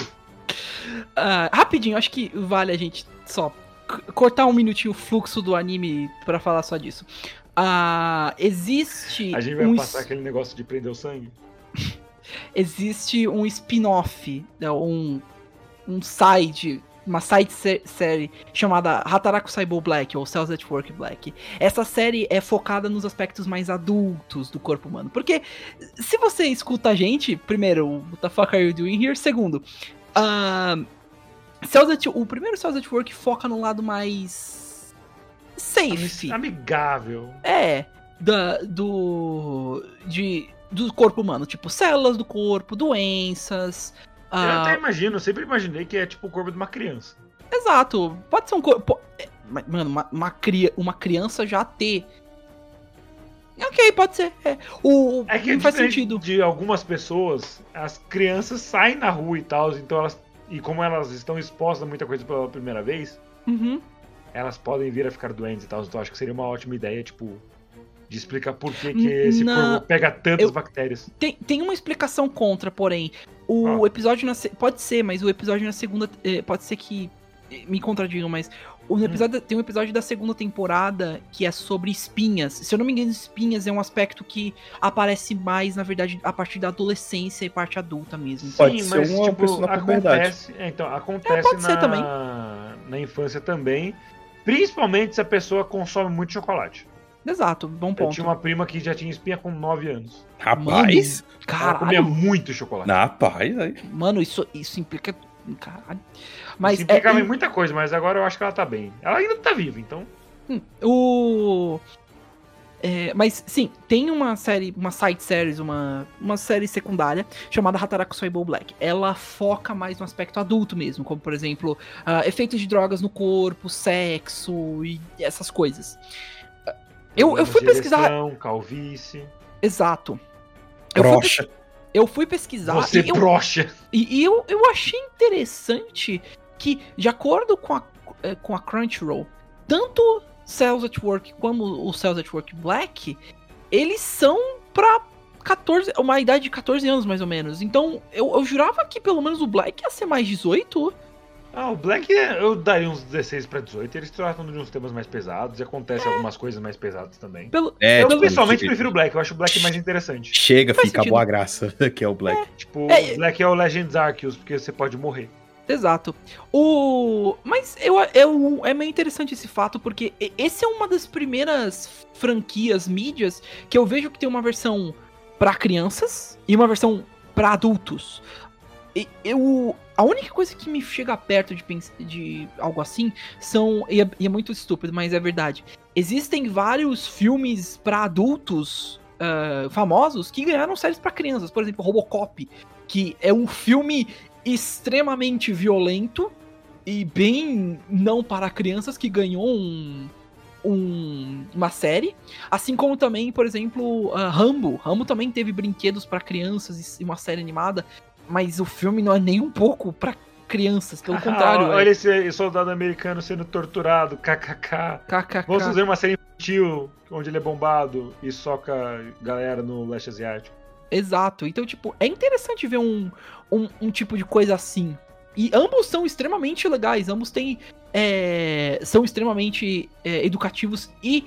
Ah, rapidinho, acho que vale a gente só cortar um minutinho o fluxo do anime pra falar só disso. Ah, existe A gente vai um passar aquele negócio de prender o sangue. existe um spin-off, né, um um side, uma side sé- série chamada Hataraku Saibou Black ou Cells at Work Black. Essa série é focada nos aspectos mais adultos do corpo humano. Porque se você escuta a gente, primeiro, what the fuck are you doing here? Segundo, ah, Cells at- o primeiro Cells at Work foca no lado mais safe. Amigável. É, da, do. De, do corpo humano, tipo células do corpo, doenças. Eu ah, até imagino, eu sempre imaginei que é tipo o corpo de uma criança. Exato, pode ser um corpo. é, Mano, uma, uma, cria, uma criança já ter. Ok, pode ser. É. O, É que não faz diferente sentido. de algumas pessoas, as crianças saem na rua e tal, então elas. E como elas estão expostas a muita coisa pela primeira vez, Uhum. elas podem vir a ficar doentes e tal. Então acho que seria uma ótima ideia, tipo, de explicar por que, que esse corpo pega tantas eu- bactérias. Tem, tem uma explicação contra, porém. O Ah. episódio na. se- Pode ser, mas o episódio na segunda. eh, Pode ser que. eh, Me contradigam, mas. O Hum. episódio, Tem um episódio da segunda temporada que é sobre espinhas. Se eu não me engano, espinhas é um aspecto que aparece mais, na verdade, a partir da adolescência e parte adulta mesmo. Pode ser uma pessoa na acontece, é, então, acontece É, pode na, ser também. na infância também. Principalmente se a pessoa consome muito chocolate. Exato, bom Eu ponto. tinha uma prima que já tinha espinha com 9 anos. Rapaz, Ela comia Caralho, muito chocolate. rapaz, aí. mano, isso, isso implica. Caralho. Mas Isso é, implicava em muita coisa, mas agora eu acho que ela tá bem. Ela ainda tá viva, então. Hum, O. é, mas sim, tem uma série, uma side series, uma, uma série secundária chamada Hataraku Soibou Black. Ela foca mais no aspecto adulto mesmo, como por exemplo, ah, efeitos de drogas no corpo, sexo e essas coisas. Eu, eu fui pesquisar. calvície. Exato. Eu fui, Brocha. eu fui pesquisar Você e eu, brocha. e, e eu, eu achei interessante que, de acordo com a, eh, com a Crunchyroll, tanto Cells at Work como o Cells at Work Black, eles são pra 14, uma idade de 14 anos mais ou menos. Então, eu, eu jurava que pelo menos o Black ia ser mais 18. Ah, o Black eu daria uns 16 pra 18. Eles tratam de uns temas mais pesados e acontecem algumas coisas mais pesadas também. Pelo, É, eu tipo, pessoalmente chega- prefiro o Black, eu acho o Black mais interessante. Chega, Faz fica sentido. boa graça, que é o Black. Tipo, É, o Black é o Legends Arceus, porque você pode morrer. Exato. O. Mas eu, eu, é meio interessante esse fato, porque esse é uma das primeiras franquias mídias que eu vejo que tem uma versão pra crianças e uma versão pra adultos. Eu. A única coisa que me chega perto de, de algo assim são. E é, e é muito estúpido, mas é verdade. Existem vários filmes pra adultos ah, famosos que ganharam séries pra crianças. Por exemplo, Robocop, que é um filme extremamente violento e bem não para crianças que ganhou um, um- uma série, assim como também, por exemplo, ah, Rambo. Rambo também teve brinquedos para crianças e uma série animada, mas o filme não é nem um pouco para crianças, pelo contrário. Ah, olha é esse soldado americano sendo torturado, kkk. kkk. Vamos fazer uma série infantil onde ele é bombado e soca galera no leste asiático. Exato. Então, tipo, é interessante ver um, um, um tipo de coisa assim. E ambos são extremamente legais, ambos têm. é, são extremamente é, educativos e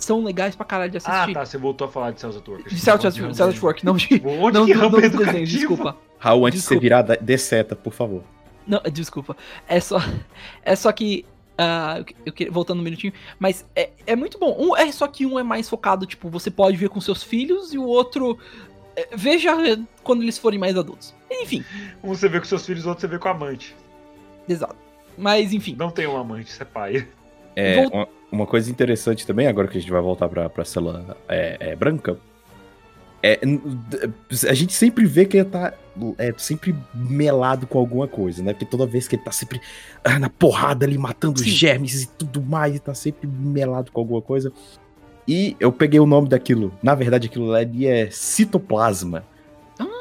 são legais pra caralho de Ah, assistir. tá. Você voltou a falar de Cells at Work. De Cells at Cells at Work, não de. Onde Não, que não, rampa não educativa? desenhos, desculpa. Raul, antes de você Desculpa. virar, dê seta, por favor. Não, desculpa. É só, é só que. ah, eu eu voltando um minutinho, mas é, é muito bom. Um, é só que um é mais focado, tipo, você pode ver com seus filhos e o outro. é, veja quando eles forem mais adultos. Enfim, Um você vê com seus filhos, outro você vê com a amante. exato. Mas, enfim. Não tem um amante, você é pai. É, Vol- uma, coisa interessante também, agora que a gente vai voltar pra, pra célula é, é, branca, é, a gente sempre vê que ele tá é, sempre melado com alguma coisa, né? Porque toda vez que ele tá sempre ah, na porrada ali, matando Sim. germes e tudo mais, ele tá sempre melado com alguma coisa. E eu peguei o nome daquilo, na verdade aquilo ali é citoplasma,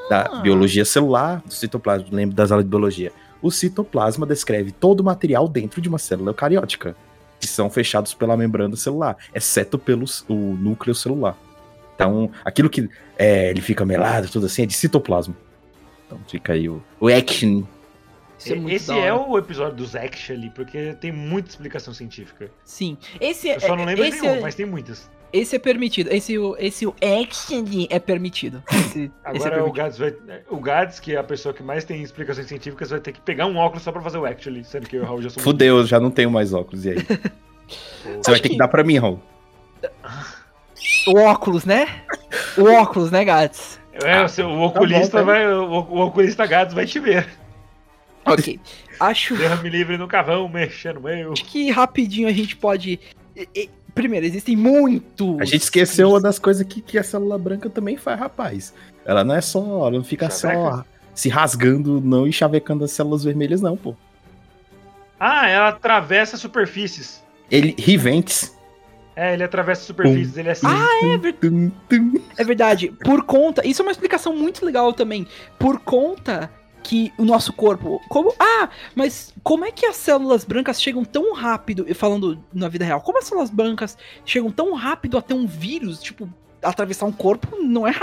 da Ah. biologia celular, do citoplasma, lembro das aulas de biologia. O citoplasma descreve todo o material dentro de uma célula eucariótica, que são fechados pela membrana celular, exceto pelo o núcleo celular. Então, aquilo que é, ele fica melado, tudo assim, é de citoplasma. Então fica aí o, o action. É muito Esse é o episódio dos Actually, porque tem muita explicação científica. Sim. Esse é. Eu só não lembro de esse nenhum, é, mas tem muitas. Esse é permitido. Esse, o- esse o action é permitido. Esse, esse é Agora o. Gads vai. O Gads, que é a pessoa que mais tem explicações científicas, vai ter que pegar um óculos só pra fazer o Actually, sendo que eu e o Raul já somos. Fudeu, eu já não tenho mais óculos, e aí? Você vai ter que que- dar pra mim, Raul. O óculos, né? O óculos, né, Gats? É, o, seu, o oculista tá. vai. O, o oculista Gads vai te ver. Ok. Acho. Derrame livre no cavão, mexendo meu. Acho que rapidinho a gente pode. Primeiro, existem muitos. A gente esqueceu uma das coisas que, que a célula branca também faz, rapaz. Ela não é só. Ela não fica só Chaveca? se rasgando, não, e chavecando as células vermelhas, não, pô. Ah, ela atravessa superfícies. Ele. Riventes. É, ele atravessa superfícies, ele é assim. Ah, é verdade. É verdade. Por conta. Isso é uma explicação muito legal também. Por conta que o nosso corpo. Como. Ah, mas como é que as células brancas chegam tão rápido. Falando na vida real, como as células brancas chegam tão rápido até um vírus? Tipo, atravessar um corpo não é.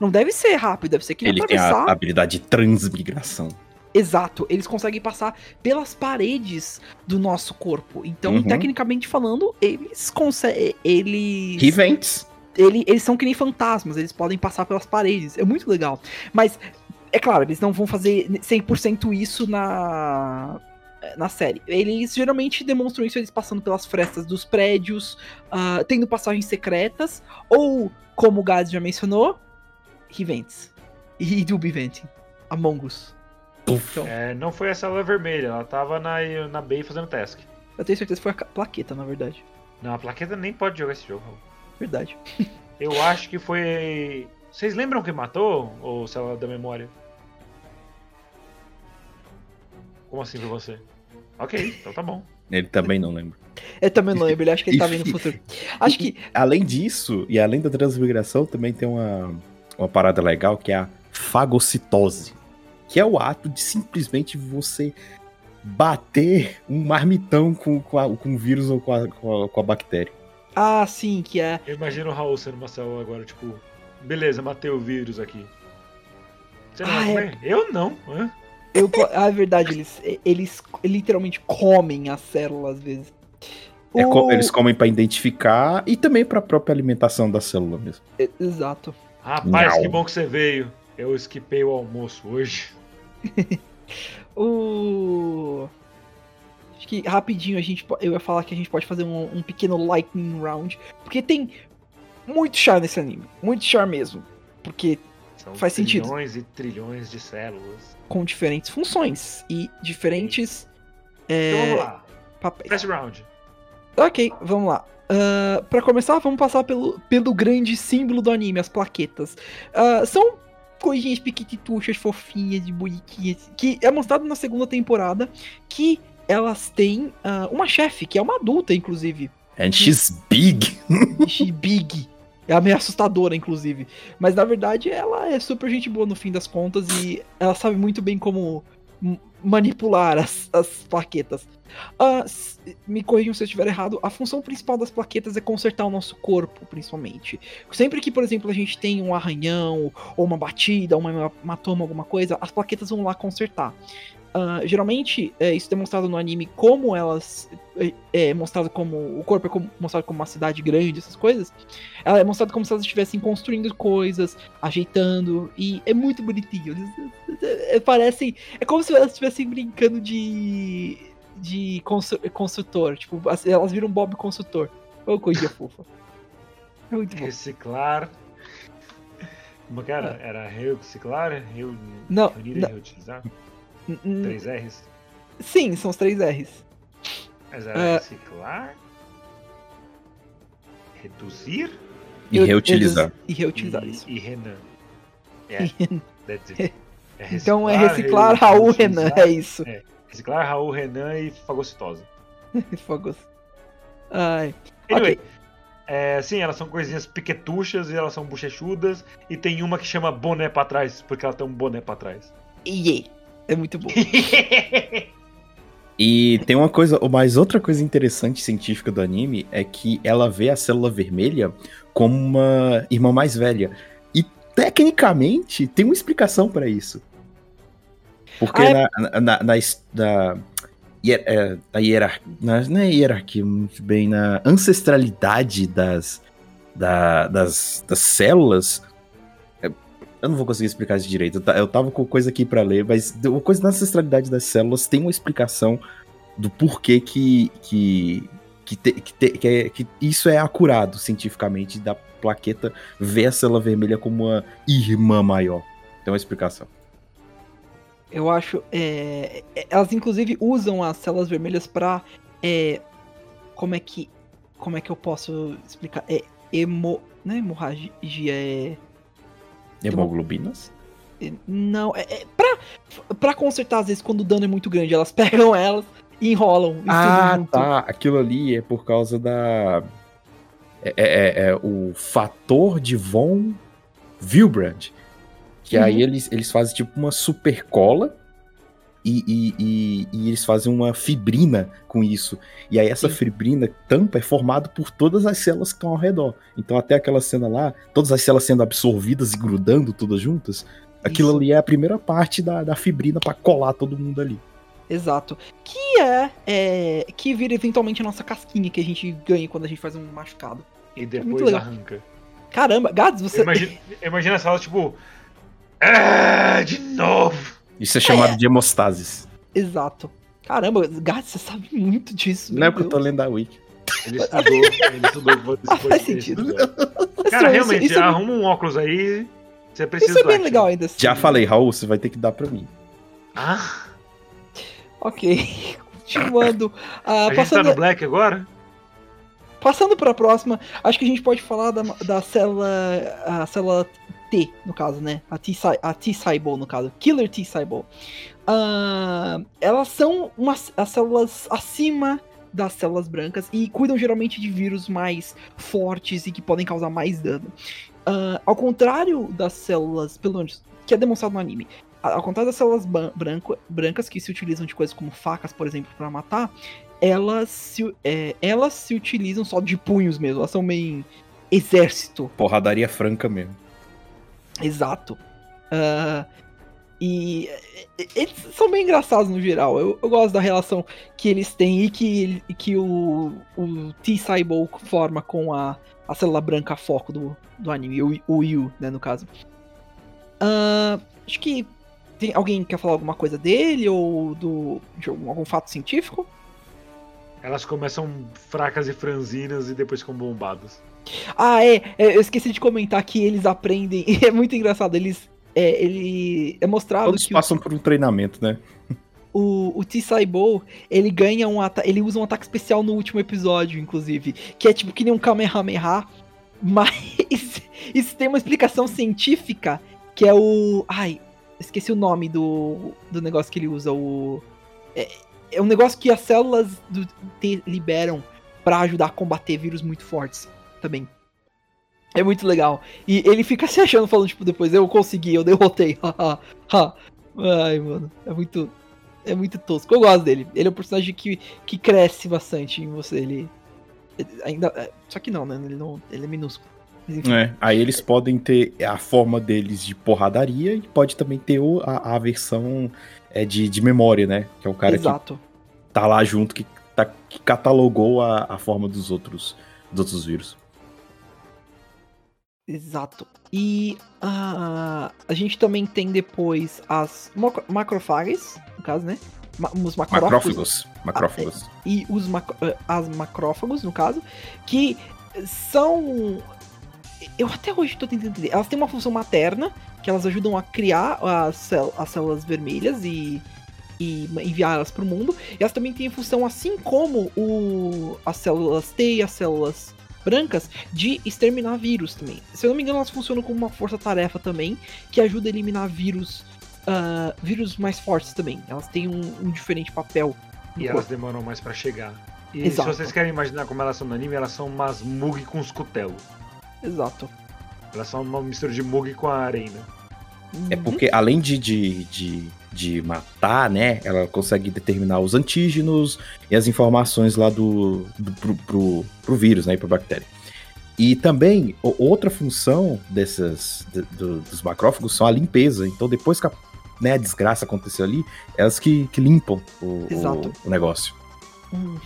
Não deve ser rápido, deve ser que Ele tem a habilidade de transmigração. Exato, eles conseguem passar pelas paredes do nosso corpo. Então, Uhum. tecnicamente falando, eles conseguem. Eles. Riventes. ele- eles são que nem fantasmas, eles podem passar pelas paredes. É muito legal. Mas, é claro, eles não vão fazer 100% isso na. Na série. Eles geralmente demonstram isso eles passando pelas frestas dos prédios, ah, tendo passagens secretas, ou, como o Gads já mencionou, Riventes. E do Venting. Among Us. Então, É, não foi a célula vermelha, ela tava na, na Bay fazendo task. eu tenho certeza que foi a plaqueta, na verdade. Não, a plaqueta nem pode jogar esse jogo. Raul. Verdade. Eu acho que foi. Vocês lembram quem matou? Ou célula da memória? Como assim pra você? Ok, então tá bom. Ele também não lembra. Eu também não lembro, ele acha que ele tá vendo o futuro. Acho que. Além disso, e além da transmigração, também tem uma, uma parada legal que é a fagocitose. Que é o ato de simplesmente você bater um marmitão com, com, a- com o vírus ou com a, com a- com a bactéria. Ah, sim, que é. Eu imagino o Raul sendo uma célula agora, tipo, beleza, matei o vírus aqui. Você não Ah, vai é. comer? Eu não. Hã? Eu, po- ah, é verdade, eles, eles literalmente comem a célula às vezes. É O- eles comem pra identificar e também pra própria alimentação da célula mesmo. e- Exato. Rapaz, Não. que bom que você veio. Eu esquipei o almoço hoje. O. Acho que rapidinho a gente, eu ia falar que a gente pode fazer um, um pequeno lightning round, porque tem muito char nesse anime, muito char mesmo, porque São Faz sentido. trilhões e trilhões de células. com diferentes funções e diferentes Então é, vamos lá. papéis. First round. Ok, vamos lá. Ah, pra começar, vamos passar pelo, pelo grande símbolo do anime, as plaquetas. Ah, são coisinhas piquitituchas, fofinhas, de bonitinhas, que é mostrado na segunda temporada que elas têm ah, uma chefe, que é uma adulta, inclusive. And she's big. She Big. É meio assustadora, inclusive. Mas na verdade ela é super gente boa no fim das contas e ela sabe muito bem como manipular as, as plaquetas. Ah, me corrijam se eu estiver errado, a função principal das plaquetas é consertar o nosso corpo, principalmente. Sempre que, por exemplo, a gente tem um arranhão, ou uma batida, ou uma hematoma, alguma coisa, as plaquetas vão lá consertar. Ah, geralmente, é, isso é demonstrado no anime como elas. É, é mostrado como. O corpo é como- mostrado como uma cidade grande, essas coisas. Ela é mostrado como se elas estivessem construindo coisas, ajeitando, e é muito bonitinho. Eles, é, parecem. É como se elas estivessem brincando de. de constru- construtor. Tipo, as- elas viram Bob construtor. Ô, coisa fofa. É muito bom. Reciclar. Como que era? Era reciclar, reu... Não, reunir e não. reutilizar? Três R's? Sim, são os três R's. Mas era É. reciclar, reduzir E Eu- reutilizar. E reutilizar e, isso. e Renan. É, that's it. É Então é reciclar Raul Renan, é isso. Reciclar Raul Renan e fagocitosa. Fogos. Ai. Anyway, Ok. é, sim, elas são coisinhas piquetuchas e elas são bochechudas. E tem uma que chama boné pra trás, porque ela tem um boné pra trás. Iê. É muito bom. E tem uma coisa, mas outra coisa interessante científica do anime é que ela vê a célula vermelha como uma irmã mais velha. E tecnicamente tem uma explicação pra isso. Porque Ah, é- na, na, na, na, na, hier- é, na hierarquia, na, é hierarquia, muito bem, na ancestralidade das, da- das, das células. Eu não vou conseguir explicar isso direito. Eu ta- Eu tava com coisa aqui pra ler, mas uma coisa na ancestralidade das células tem uma explicação do porquê que, que, que, te- que, te- que é- que isso é acurado cientificamente da plaqueta ver a célula vermelha como uma irmã maior. Tem uma explicação. Eu acho. é, é, elas inclusive usam as células vermelhas pra. é, como é que. Como é que eu posso explicar? É é hemorragia, é. Hemoglobinas? Não, é, é pra, pra consertar, às vezes, quando o dano é muito grande, elas pegam elas e enrolam. e Ah, tá. Aquilo ali é por causa da. É, é- é- é o fator de von Wilbrand. Que aí Uhum. eles, eles fazem tipo uma super cola e, e, e- e eles fazem uma fibrina com isso. E aí essa Sim. fibrina tampa é formada por todas as células que estão ao redor. Então até aquela cena lá, todas as células sendo absorvidas e grudando todas juntas, aquilo Isso. ali é a primeira parte da, da fibrina pra colar todo mundo ali. Exato. Que é, é. Que vira eventualmente a nossa casquinha que a gente ganha quando a gente faz um machucado. E muito depois legal. arranca. Caramba, Gads, você. Imagina, imagina essa aula, tipo. Ah, de novo! Isso é chamado de hemostasis. Exato. Caramba, Gads, você sabe muito disso. Não é porque eu tô lendo a Wiki. Ele estudou, ele estudou Ah, faz sentido. Isso- Cara, isso- realmente, isso, é- arruma um óculos aí. Você precisa isso é bem legal ainda. assim. Já falei, Raul, você vai ter que dar pra mim. Ah, Ok. Continuando. ah, a gente tá passando, no Black agora? passando pra próxima, acho que a gente pode falar da, da célula. A célula No caso, né? A T-Cy- a T-Cybol, no caso. Killer T-Cybol. Ah, elas são umas, as células acima das células brancas e cuidam geralmente de vírus mais fortes e que podem causar mais dano. Ah, ao contrário das células, pelo menos, que é demonstrado no anime, ao contrário das células branco- brancas que se utilizam de coisas como facas, por exemplo, para matar, elas se, é, elas se utilizam só de punhos mesmo, elas são meio exército. Porradaria franca mesmo. Exato. Ah, e eles são bem engraçados no geral. Eu, eu gosto da relação que eles têm e que, que o, o T-Cybol forma com a, a célula branca foco do, do anime, o, o Yu, né, no caso. Ah, acho que tem alguém que quer falar alguma coisa dele ou do, de algum, algum fato científico? Elas começam fracas e franzinas e depois ficam bombadas. Ah, é, é, eu esqueci de comentar que eles aprendem. É muito engraçado. Eles. É, ele, é mostrado Todos que o- passam por um treinamento, né? o, o T-Saibou, ele ganha um ataque. Ele usa um ataque especial no último episódio, inclusive. Que é tipo que nem um Kamehameha. Mas isso tem uma explicação científica. Que é o. Ai, esqueci o nome do, do negócio que ele usa. O. É, é um negócio que as células do T liberam pra ajudar a combater vírus muito fortes também. É muito legal. E ele fica se achando, falando, tipo, depois eu consegui, eu derrotei. Ai, mano, é muito. É muito tosco. Eu gosto dele. Ele é um personagem que, que cresce bastante em você. Ele. ainda. é, Só que não, né? Ele, não, ele é minúsculo. É, aí eles podem ter a forma deles de porradaria e pode também ter a, a versão é, de, de memória, né? Que é o cara Exato. que tá lá junto, que, tá- que catalogou a, a forma dos outros, dos outros vírus. Exato. E ah, a gente também tem depois as macro- macrofages, no caso, né? Ma- os macrófagos. Macrófagos. Macrófagos. e os macro- eh, as macrófagos, no caso, que são. Eu até hoje tô tentando entender. Elas têm uma função materna, que elas ajudam a criar as, as células vermelhas e, e enviá-las para o mundo. E elas também têm função, assim como o, as células T e as células brancas, de exterminar vírus também. Se eu não me engano, elas funcionam como uma força-tarefa também, que ajuda a eliminar vírus. ah, vírus mais fortes também. Elas têm um, um diferente papel. E corpo. elas demoram mais pra chegar. E Exato. se vocês querem imaginar como elas são no anime, elas são umas Mug com os cutelos. Exato. Elas são uma mistura de Mug com a Arena. É Uhum. porque além de, de, de, de matar, né? Ela consegue determinar os antígenos e as informações lá do, do pro, pro, pro vírus, né? E pra bactéria. E também, outra função dessas de- do- dos macrófagos são a limpeza. Então, depois que a, né, a desgraça aconteceu ali, elas que, que limpam o, o, o negócio. Uhum.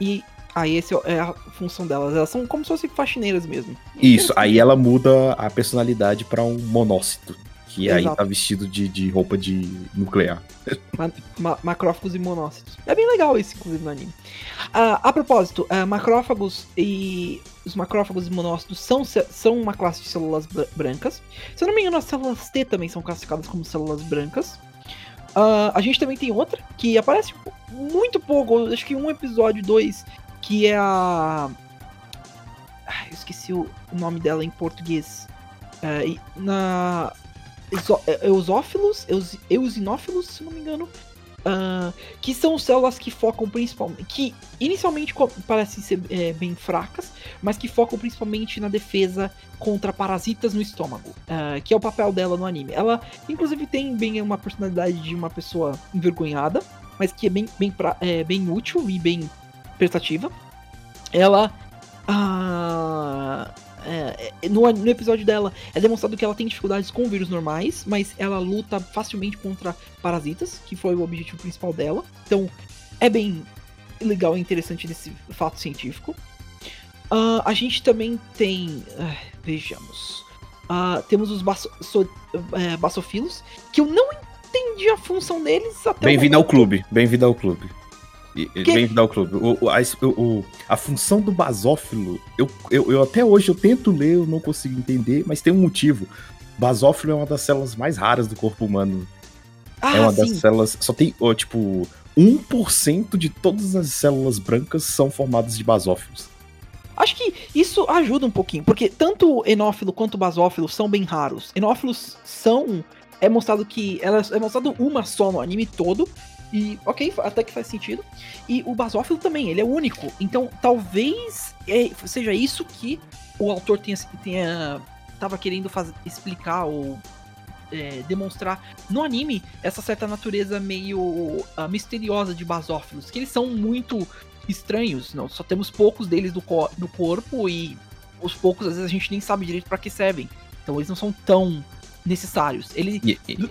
E aí, essa é a função delas. Elas são como se fossem faxineiras mesmo. Isso, aí ela muda a personalidade pra um monócito. Que aí Exato. tá vestido de, de roupa de nuclear. Ma ma- macrófagos e monócitos. É bem legal isso, inclusive, no anime. Ah, a propósito, ah, macrófagos e. Os macrófagos e monócitos são, são uma classe de células bra- brancas. Se eu não me engano, as células T também são classificadas como células brancas. Ah, a gente também tem outra que aparece muito pouco, acho que um episódio, dois, que é a. Ah, eu esqueci o nome dela em português. E na. Exo- é- Eusófilos, Eus, Eusinófilos, se não me engano. ah, que são células que focam principalmente. Que inicialmente parecem ser é, bem fracas, mas que focam principalmente na defesa contra parasitas no estômago. ah, que é o papel dela no anime. Ela, inclusive, tem bem uma personalidade de uma pessoa envergonhada, mas que é bem, bem, pra- é, bem útil e bem prestativa. Ela. ah, é, é, no, no episódio dela é demonstrado que ela tem dificuldades com vírus normais, mas ela luta facilmente contra parasitas, que foi o objetivo principal dela. Então é bem legal e interessante desse fato científico. Ah, a gente também tem. ah, vejamos. Ah, temos os baso, so- é, basofilos, que eu não entendi a função deles até Bem-vindo ao clube, bem-vindo ao clube. Bem-vindo ao clube. O, a, o- a função do basófilo, eu, eu, eu até hoje eu tento ler, eu não consigo entender, mas tem um motivo. Basófilo é uma das células mais raras do corpo humano. Ah, é uma sim. das células. Só tem, tipo, 1% de todas as células brancas são formadas de basófilos. Acho que isso ajuda um pouquinho, porque tanto o enófilo quanto o basófilo são bem raros. Enófilos são. É mostrado que. Ela é mostrado uma só no anime todo. E, ok, até que faz sentido. E o basófilo também, ele é único. Então, talvez é, seja isso que o autor tenha. tenha tava querendo explicar ou é, demonstrar no anime essa certa natureza meio ah, misteriosa de basófilos. Que eles são muito estranhos, não, só temos poucos deles no, co- no corpo e os poucos às vezes a gente nem sabe direito pra que servem. Então eles não são tão necessários. Ele E, e-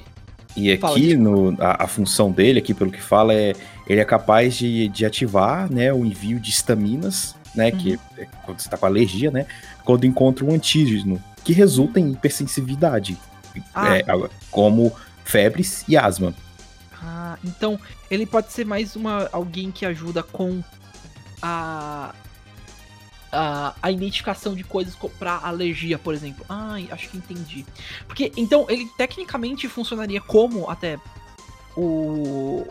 e aqui, no, a, a função dele, aqui pelo que fala, é ele é capaz de, de ativar né, o envio de estaminas, né? Que é quando você tá com alergia, né? Quando encontra um antígeno, que resulta em hipersensibilidade. Ah. é, como febres e asma. Ah, então ele pode ser mais uma alguém que ajuda com a a, a identificação de coisas co- pra alergia, por exemplo. Ai, acho que entendi. Porque então ele tecnicamente funcionaria como até o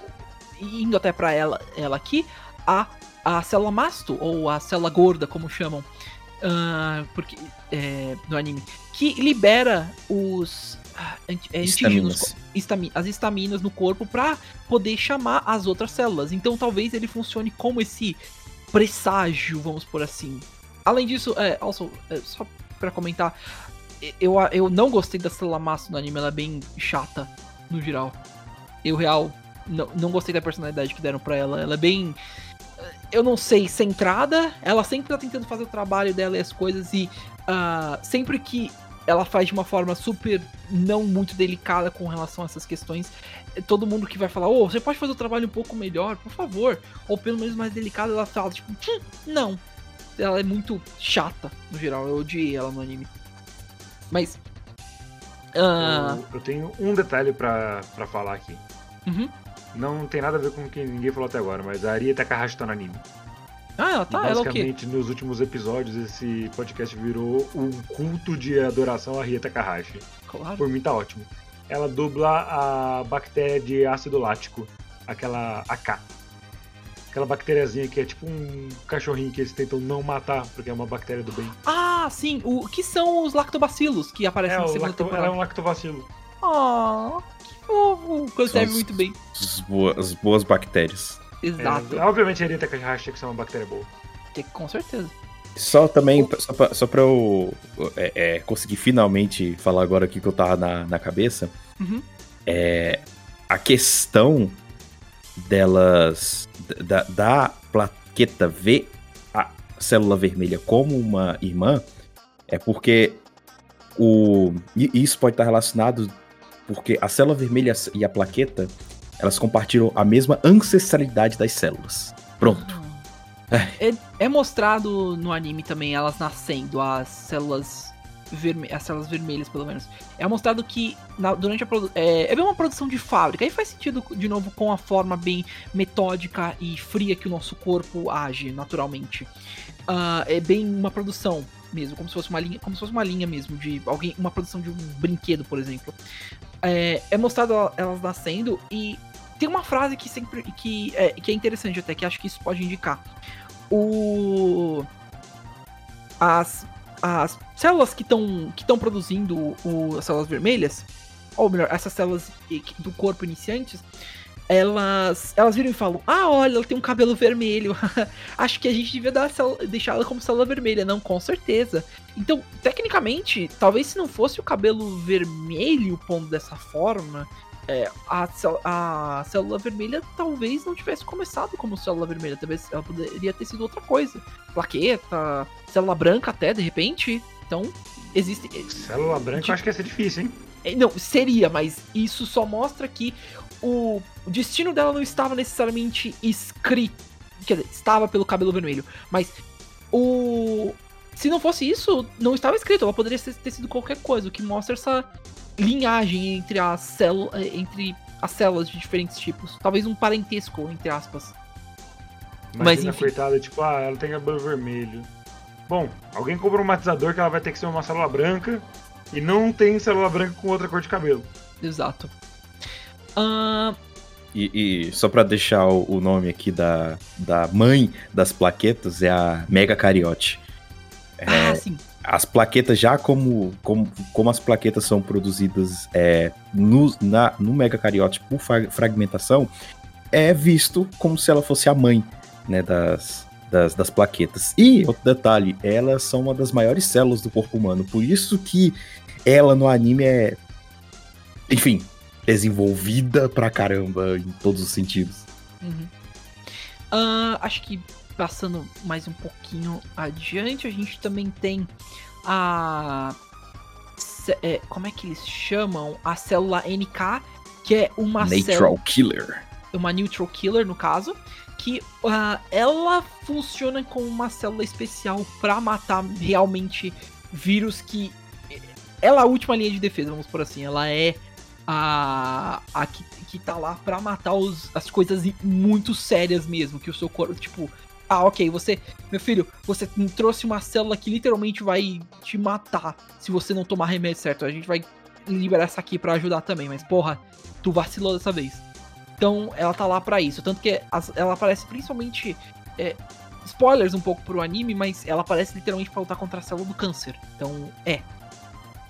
indo até pra ela ela aqui a a célula masto ou a célula gorda, como chamam. ah, porque é, no anime que libera os ah, é, antígenos Estaminas. estami- as estaminas no corpo pra poder chamar as outras células. Então talvez ele funcione como esse presságio, vamos por assim. Além disso, é, also, é, só pra comentar, eu, eu não gostei da célula massa no anime, ela é bem chata, no geral. Eu, real, não, não gostei da personalidade que deram pra ela. Ela é bem. Eu não sei, centrada. Ela sempre tá tentando fazer o trabalho dela e as coisas. E ah, sempre que ela faz de uma forma super não muito delicada com relação a essas questões. Todo mundo que vai falar, ô, você pode fazer o trabalho um pouco melhor, por favor. Ou pelo menos mais delicado, ela fala, tipo, "Hum, não. Ela é muito chata, no geral. Eu odiei ela no anime. Mas. ah, Eu, eu tenho um detalhe pra, pra falar aqui. uhum. Não tem nada a ver com o que ninguém falou até agora, mas a Aria Takahashi tá no anime. Ah, ela tá, ela é o quê? basicamente, nos últimos episódios, esse podcast virou um culto de adoração a Ria Takahashi. Claro. Por mim tá ótimo. Ela dubla a bactéria de ácido lático, aquela AK. Aquela bactériazinha que é tipo um cachorrinho que eles tentam não matar, porque é uma bactéria do bem. Ah, sim. O que são os lactobacilos que aparecem É, na o segunda lacto... ela é temporada? um lactobacilo. Ah, que fofo. Que serve os- muito bem. As boas, as boas bactérias. Exato. É, obviamente a Ria Takahashi tem que ser uma bactéria boa. Com certeza. Só também, só pra, só pra eu é, é, conseguir finalmente falar agora aqui que eu tava na, na cabeça, Uhum. é a questão delas, da, da plaqueta ver a célula vermelha como uma irmã, é porque o, isso pode estar relacionado porque a célula vermelha e a plaqueta, elas compartilham a mesma ancestralidade das células. Pronto. É, é mostrado no anime também elas nascendo, as células as células vermelhas pelo menos. É mostrado que na- durante a é, é uma produção de fábrica. Aí faz sentido de novo com a forma bem metódica e fria que o nosso corpo age naturalmente. Ah, é bem uma produção mesmo, como se fosse uma linha, como se fosse uma linha mesmo de alguém, uma produção de um brinquedo, por exemplo. É, é mostrado ela- elas nascendo e tem uma frase que sempre que é, que é interessante até que acho que isso pode indicar o as, as células que estão que estão produzindo o, as células vermelhas, ou melhor, essas células do corpo iniciantes, elas elas viram e falam: "Ah, olha, ela tem um cabelo vermelho. Acho que a gente devia dar célula- deixar ela como célula vermelha". Não, com certeza. Então, tecnicamente, talvez se não fosse o cabelo vermelho pondo dessa forma, é, a, a célula vermelha talvez não tivesse começado como célula vermelha, talvez ela poderia ter sido outra coisa. Plaqueta, célula branca até, de repente. Então, existe. Célula branca eu acho que ia ser difícil, hein? é, Não, seria, mas isso só mostra que o o destino dela não estava necessariamente escrito. Quer dizer, estava pelo cabelo vermelho. Mas o. Se não fosse isso, não estava escrito. Ela poderia ter sido qualquer coisa, o que mostra essa linhagem entre as células. Entre as células de diferentes tipos. Talvez um parentesco, entre aspas. Mas, Imagina, enfim. coitada, tipo, ah, ela tem cabelo vermelho. Bom, alguém compra um matizador que ela vai ter que ser uma célula branca e não tem célula branca com outra cor de cabelo. Exato. Ahn, E, e só pra deixar o, o nome aqui da, da mãe das plaquetas é a Mega Cariote. É, Ah, sim. As plaquetas, já como, como, como as plaquetas são produzidas é, no, na, no Mega Cariote por fra- fragmentação, é visto como se ela fosse a mãe né, das, das, das plaquetas. E, outro detalhe, elas são uma das maiores células do corpo humano, por isso que ela no anime é, enfim, desenvolvida pra caramba em todos os sentidos. Uhum. Ah, acho que passando mais um pouquinho adiante, a gente também tem a. é, como é que eles chamam? A célula NK, que é uma célula. Killer. Uma neutral killer, no caso. Que ah, ela funciona como uma célula especial pra matar realmente vírus que. Ela é a última linha de defesa, vamos por assim. Ela é a, a que, que tá lá pra matar os, as coisas muito sérias mesmo. Que o seu corpo, tipo, ah, ok, você, meu filho, você trouxe uma célula que literalmente vai te matar se você não tomar remédio certo. A gente vai liberar essa aqui pra ajudar também, mas porra, tu vacilou dessa vez. Então ela tá lá pra isso. Tanto que ela aparece principalmente. é, spoilers um pouco pro anime, mas ela aparece literalmente pra lutar contra a célula do câncer. Então é.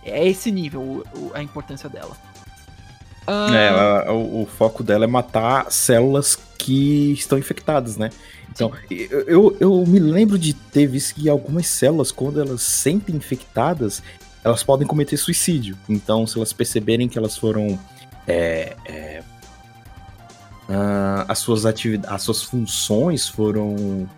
É esse nível a importância dela. Ah, É, a- o, o foco dela é matar células que estão infectadas, né? Então, eu, eu, me lembro de ter visto que algumas células, quando elas se sentem infectadas, elas podem cometer suicídio. Então, se elas perceberem que elas foram. é, é, ah, as suas atividades, as suas funções foram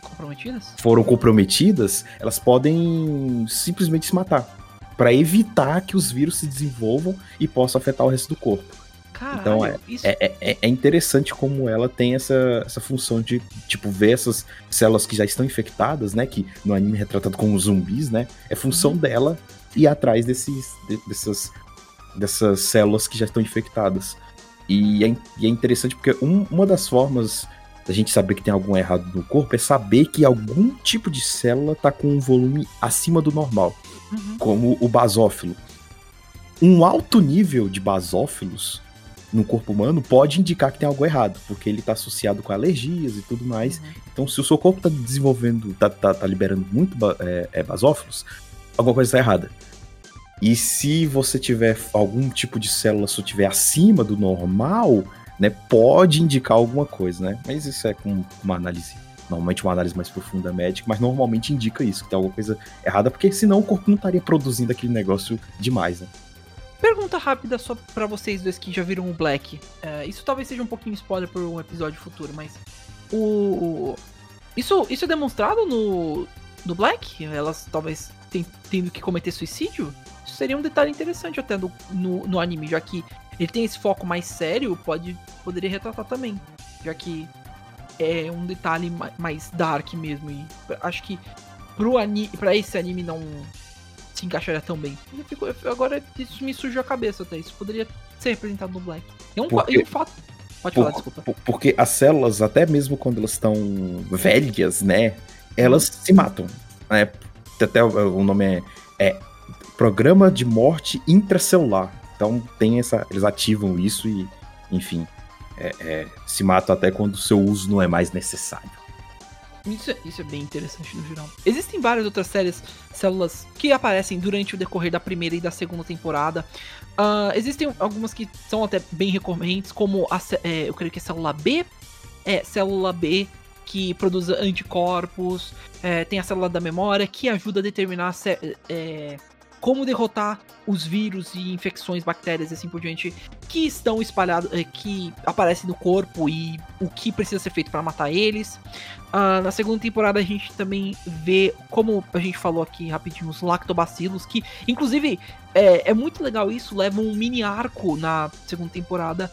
Comprometidas? foram comprometidas, elas podem simplesmente se matar Pra evitar que os vírus se desenvolvam e possam afetar o resto do corpo. Caralho, Então, é- isso. É, é- é interessante como ela tem essa, essa função de, tipo, ver essas células que já estão infectadas, né? Que no anime é retratado como zumbis, né? É função Uhum. dela ir atrás desses, de- dessas, dessas células que já estão infectadas. E é, e é interessante porque um- uma das formas da gente saber que tem algum errado no corpo é saber que algum tipo de célula tá com um volume acima do normal Uhum. como o basófilo. Um alto nível de basófilos no corpo humano pode indicar que tem algo errado, porque ele está associado com alergias e tudo mais. Uhum. Então, se o seu corpo está desenvolvendo, tá, tá, tá liberando muito é, é, basófilos, alguma coisa está errada. E se você tiver algum tipo de célula, se tiver acima do normal, né, pode indicar alguma coisa, né? Mas isso é com uma análise, normalmente uma análise mais profunda médica, mas normalmente indica isso, que tem alguma coisa errada, porque senão o corpo não estaria produzindo aquele negócio demais, né? Pergunta rápida só pra vocês dois que já viram o Black. É, isso talvez seja um pouquinho spoiler por um episódio futuro, mas. O. Isso, isso é demonstrado no. No Black? Elas talvez ten- tendo que cometer suicídio? Isso seria um detalhe interessante até do- no, no anime, já que ele tem esse foco mais sério, pode poderia retratar também. Já que é um detalhe ma- mais dark mesmo. E acho que pro ani pra esse anime não se encaixaria tão bem. Eu fico- eu- agora isso me surgiu a cabeça até. Isso poderia ser representado no Black. É um, Por fa- quê? e um fato. Pode falar, Por- desculpa. por- porque as células, até mesmo quando elas estão velhas, né, elas se matam. Né? Até o, o nome é, é Programa de Morte Intracelular. Então tem essa, eles ativam isso e, enfim, é- é, se matam até quando o seu uso não é mais necessário. Isso, é- isso é bem interessante no geral. Existem várias outras séries, células que aparecem durante o decorrer da primeira e da segunda temporada. Ah, existem algumas que são até bem recorrentes, como a, é, eu creio que é célula B. É, célula B que produz anticorpos. É, tem a célula da memória que ajuda a determinar é, como derrotar os vírus e infecções, bactérias e assim por diante que estão espalhados, é, que aparecem no corpo e o que precisa ser feito para matar eles. Ah, na segunda temporada a gente também vê, como a gente falou aqui rapidinho, os lactobacilos, que inclusive é, é muito legal isso, leva um mini arco na segunda temporada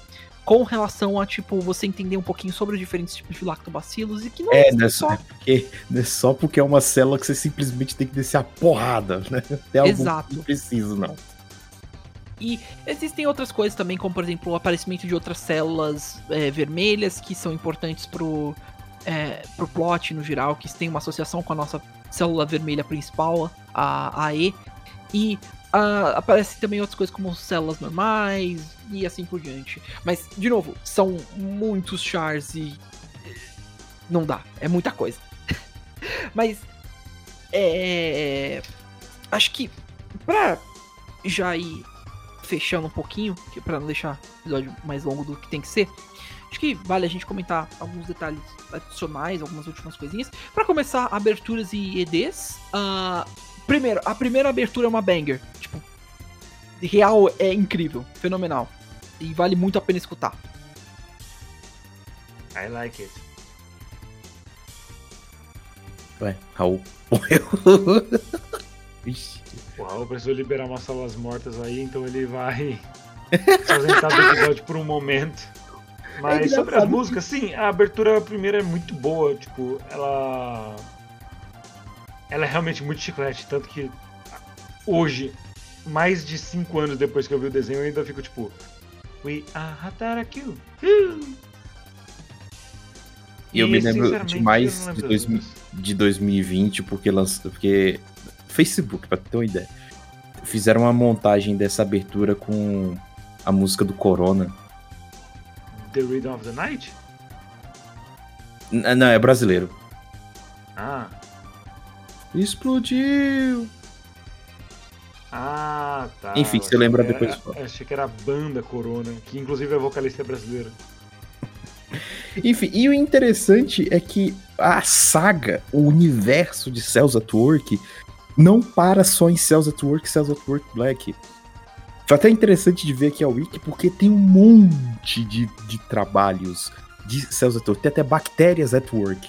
com relação a, tipo, você entender um pouquinho sobre os diferentes tipos de lactobacilos e que não É, existem não é só. porque, não é só porque é uma célula que você simplesmente tem que descer a porrada, né? Tem algo Exato. que não precisa, não. E existem outras coisas também, como por exemplo o aparecimento de outras células é, vermelhas que são importantes pro, é, pro plot no geral, que tem uma associação com a nossa célula vermelha principal, a AE. E ah, aparecem também outras coisas como células normais e assim por diante. Mas, de novo, são muitos chars e. eh, Não dá, é muita coisa. Mas. É. Acho que. Pra já ir fechando um pouquinho, para não deixar o episódio mais longo do que tem que ser, acho que vale a gente comentar alguns detalhes adicionais, algumas últimas coisinhas. Pra começar, aberturas e EDs. ah, primeiro, a primeira abertura é uma banger. Tipo, real é incrível, fenomenal. E vale muito a pena escutar. I like it. Ué, Raul morreu. Ixi. O Raul precisou liberar umas células mortas aí, então ele vai se ausentar do episódio por um momento. Mas É sobre as músicas, sim, a abertura primeira é muito boa, tipo, ela. Ela é realmente muito chiclete, tanto que hoje, mais de 5 anos depois que eu vi o desenho, eu ainda fico tipo. We are Hataraku. E eu me lembro de, lembro das dois, de 2020, porque lançou. Porque. Facebook, pra ter uma ideia. Fizeram uma montagem dessa abertura com a música do Corona. The Rhythm of the Night? N- não, é brasileiro. Ah. Explodiu! Ah, tá. Enfim, você lembra depois, era- eu Achei que era a banda Corona, que inclusive a vocalista é brasileira. Enfim, e o interessante é que a saga, o universo de Cells at Work, não para só em Cells at Work e Cells at Work Black. Foi até interessante de ver aqui a Wiki, porque tem um monte de, de trabalhos de Cells at Work. Tem até bactérias at work.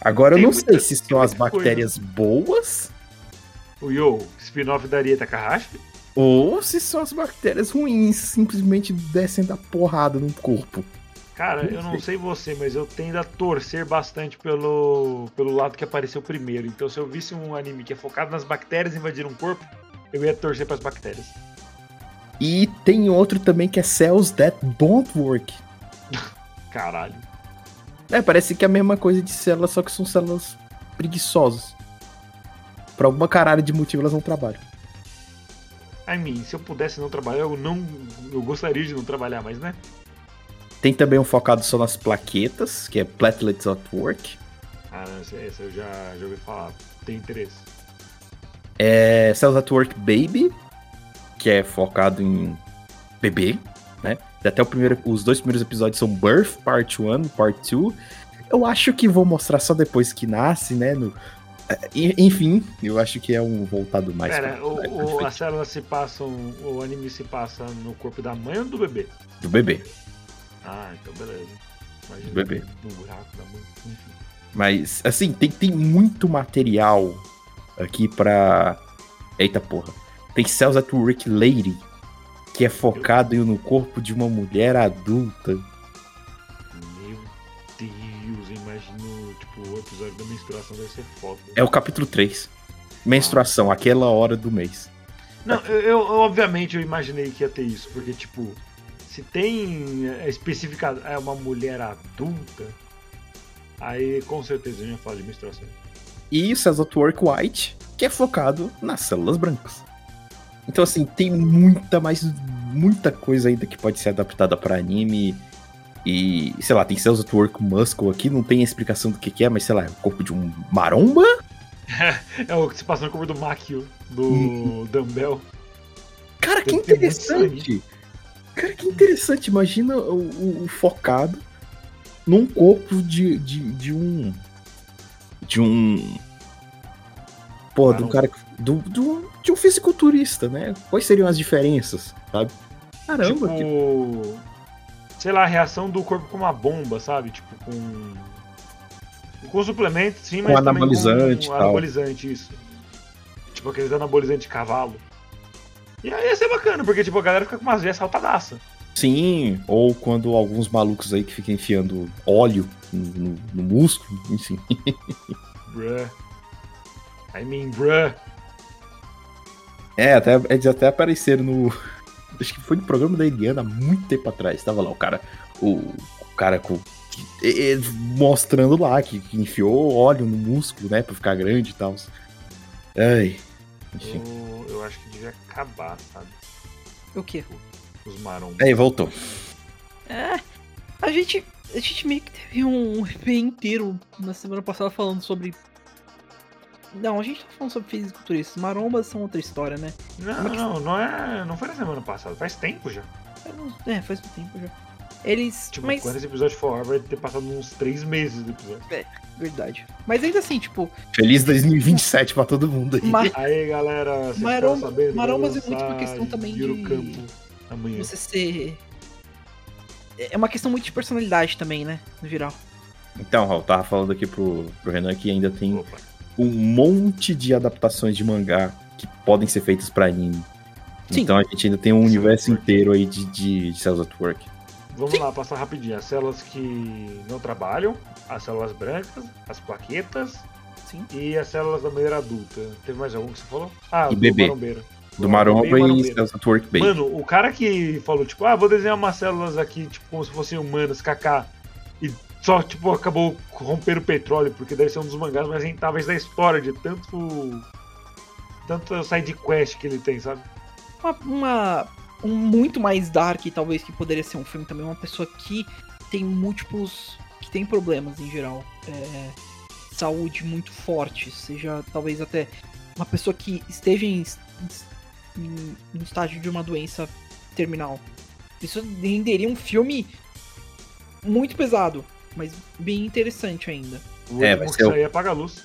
Agora Tem eu não muita- sei se são as muita coisa. bactérias boas O Yo, spin-off da Arieta Takahashi? ou se são as bactérias ruins, simplesmente descendo a porrada no corpo. Cara, Não eu não sei. você, mas eu tendo a torcer bastante pelo, pelo lado que apareceu primeiro. Então, se eu visse um anime que é focado nas bactérias invadir um corpo, eu ia torcer pras bactérias. E tem outro também que é Cells That Don't Work. Caralho. É, parece que é a mesma coisa de células, só que são células preguiçosas. Por alguma caralho de motivo elas não trabalham. I mean, se eu pudesse não trabalhar, eu não. Eu gostaria de não trabalhar, mas né? Tem também um focado só nas plaquetas, que é Platelets at Work. Ah, não, essa, essa eu já, já ouvi falar. Tem interesse. É Cells at Work Baby, que é focado em bebê, né? Até o primeiro, os dois primeiros episódios são Birth, Part 1, Part 2. Eu acho que vou mostrar só depois que nasce, né? No, é, enfim, eu acho que é um voltado mais Pera, pra- o, pra- o- células se passam. O anime se passa no corpo da mãe ou do bebê? do bebê. Ah, então beleza. Imagina Do bebê. No buraco da mãe. Enfim. Mas, assim, tem, tem muito material aqui pra. Eita porra. Tem Cells at Work Lady, que é focado no corpo de uma mulher adulta. Meu Deus, eu imagino, tipo, o episódio da menstruação deve ser foda. É o capítulo 3. Menstruação, aquela hora do mês. Não, eu, eu- obviamente eu imaginei que ia ter isso, porque tipo, se tem é, especificado é uma mulher adulta, aí com certeza a gente ia falar de menstruação. E Cells at Work White, que é focado nas células brancas. Então, assim, tem muita, mais muita coisa ainda que pode ser adaptada pra anime. E, sei lá, tem Cells at Work Muscle aqui, não tem explicação do que, que é, mas sei lá, é o corpo de um maromba? É o que se passa no corpo do Makio, do Dumbbell. Cara, que Deve interessante! Cara, que interessante. Imagina o, o- o focado num corpo de, de, de um. De um. Pô, de um Maromba. cara. que- Do, do, de um fisiculturista, né? Quais seriam as diferenças, sabe? Caramba, que- tipo, sei lá, a reação do corpo com uma bomba, sabe? Tipo, com. Com suplemento, sim, Com mas também anabolizante e com tal. anabolizante, isso. Tipo aqueles anabolizantes de cavalo. E aí ia ser bacana, porque tipo, a galera fica com umas veias saltadaça. Sim, ou quando alguns malucos aí que ficam enfiando óleo no, no- no músculo, enfim. Bruh. I mean, bruh. É, até, eles até apareceram no. Acho que foi no programa da Eliana há muito tempo atrás. Tava lá o cara. O, o cara com. que- e- e- mostrando lá que, que enfiou óleo no músculo, né? Pra ficar grande e tal. Ai. Enfim. Eu, eu acho que devia acabar, sabe? O quê? Os marombos. Aí, voltou. É, a gente, a gente meio que teve um EP inteiro na semana passada falando sobre. Não, a gente tá falando sobre fisiculturistas. Marombas são outra história, né? Não, não, não é. Não foi na semana passada, faz tempo já. É, faz um tempo já. Eles. Tipo, mas. quando esse episódio for ar, vai ter passado uns três meses do episódio. Verdade. Mas ainda assim, tipo, Feliz 2027 pra todo mundo aí. Aí, galera, vocês Maromba- sabendo? marombas é muito uma questão também de- Campo amanhã. você ser. É uma questão muito de personalidade também, né? No geral. Então, Raul, tava falando aqui pro, pro Renan que ainda tem Opa. Um monte de adaptações de mangá que podem ser feitas pra anime. Sim. Então a gente ainda tem um universo inteiro aí de, de, de Cells at Work. Vamos Sim. lá, passar rapidinho. As células que não trabalham, as células brancas, as plaquetas Sim. e as células da mulher adulta. Teve mais algum que você falou? Ah, E do bebê. marombeiro. Do Maromba bebê e marombeiro. Cells at Work Baby. Mano, o cara que falou, tipo, ah, vou desenhar umas células aqui, tipo, como se fossem humanas, kaká, e só, tipo, acabou rompendo o petróleo, porque deve ser um dos mangás mais rentáveis da história, de tanto. Tanto side quest que ele tem, sabe? Uma, uma- um muito mais dark, talvez, que poderia ser um filme também. Uma pessoa que tem múltiplos. que tem problemas em geral. É, saúde muito forte. Seja talvez até uma pessoa que esteja em, em, no estágio de uma doença terminal. Isso renderia um filme muito pesado, mas bem interessante ainda. O É, vai ser o- sair apaga a luz.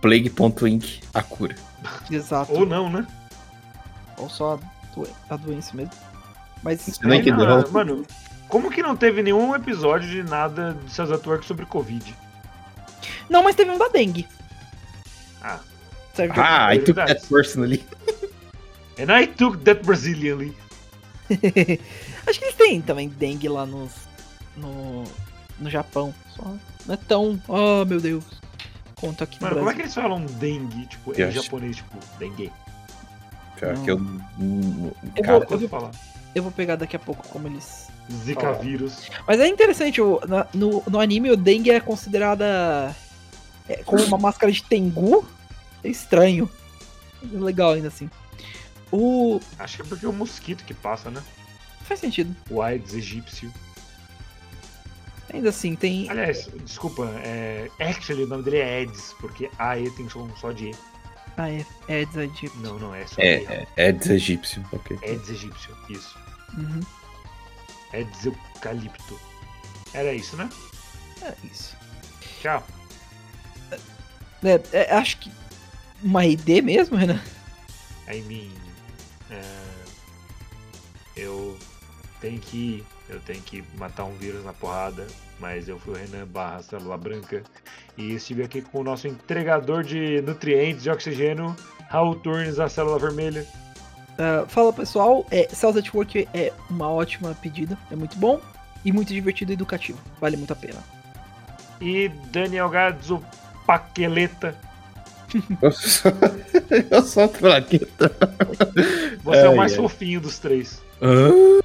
Plague.inc, a cura. Exato. Ou não, né? Ou só a, doen- a doença mesmo. Mas Você não Aí, entendeu? na- Mano, como que não teve nenhum episódio de nada de Cells at Work sobre Covid? Não, mas teve um da dengue. Ah. Ah, I took that personally. And I took that Brazilianly. Acho que eles têm também dengue lá nos, no, no Japão. Só não é tão. Oh, meu Deus. Quanto aqui no Mano, como é que eles falam dengue, tipo, Eu em acho- japonês, tipo, dengue? Não. que eu. Eu Cara, vou- Posso falar? Eu vou pegar daqui a pouco como eles. Zika Ó. vírus. Mas é interessante, o- na- no, no anime o dengue é considerada é, como uma máscara de Tengu. É estranho. É legal ainda assim. O. Acho que é porque é o mosquito que passa, né? Faz sentido. O Aedes egípcio. Ainda assim, tem. Aliás, desculpa, é... actually o nome dele é Aedes, porque AE tem som só de E. Ah, é. É desadito. Não, não é só É, E. é, é des egípcio, ok. Aedes egípcio, isso. Uhum. Aedes eucalipto. Era isso, né? É isso. Tchau. É, é, acho que. Uma ID mesmo, Renan? I mean. é, Eu tenho que ir. Eu tenho que matar um vírus na porrada. Mas eu fui o Renan barra célula branca. E estive aqui com o nosso entregador de nutrientes de oxigênio, Raul Turnes, a célula vermelha. Ah, fala pessoal, é, Cells at Work é uma ótima pedida, é muito bom e muito divertido e educativo, vale muito a pena. E Daniel Gadzo Paqueleta. Eu sou, eu sou a plaqueta. Você é o Ai, mais ai. fofinho dos três. Hã?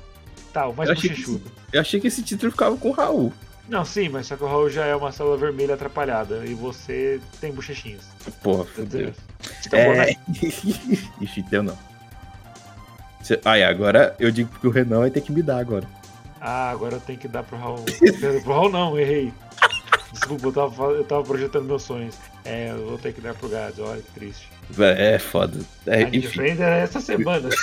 Tá, o mais Eu achei que bochechudo. Eu achei que esse título ficava com o Raul. Não, sim, mas só que o Raul já é uma célula vermelha atrapalhada. E você tem bochechinhos. Porra, fodeu. Fica bom, né? É. Ixi, teu não. Aí, agora eu digo que o Renan vai ter que me dar agora. Ah, agora eu tenho que dar pro Raul. pro Raul não, errei. Desculpa, eu tava, eu tava projetando meus sonhos. É, eu vou ter que dar pro Gads, olha que triste. É foda. É, a enfim. ainda é essa semana.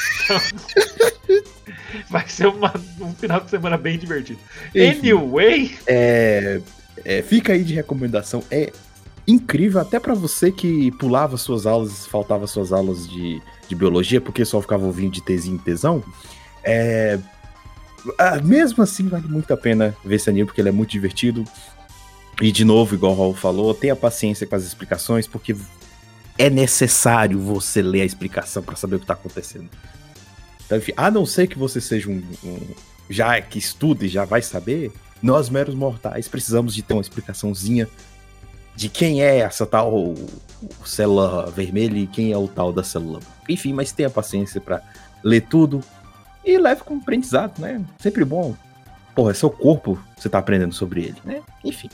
Vai ser uma- um final de semana bem divertido. Enfim. Anyway, É, é, fica aí de recomendação. É incrível até pra você que pulava suas aulas, faltava suas aulas de, de biologia, porque só ficava ouvindo de tesinho em tesão. É, ah, mesmo assim, vale muito a pena ver esse anime, porque ele é muito divertido. E de novo, igual o Raul falou, tenha paciência com as explicações, porque é necessário você ler a explicação pra saber o que tá acontecendo. Então, enfim, a não ser que você seja um, um- já que estuda e já vai saber, nós meros mortais precisamos de ter uma explicaçãozinha de quem é essa tal célula vermelha e quem é o tal da célula. Enfim, mas tenha paciência pra ler tudo e leve como aprendizado, né? Sempre bom. Porra, é seu corpo, você tá aprendendo sobre ele, né? Enfim.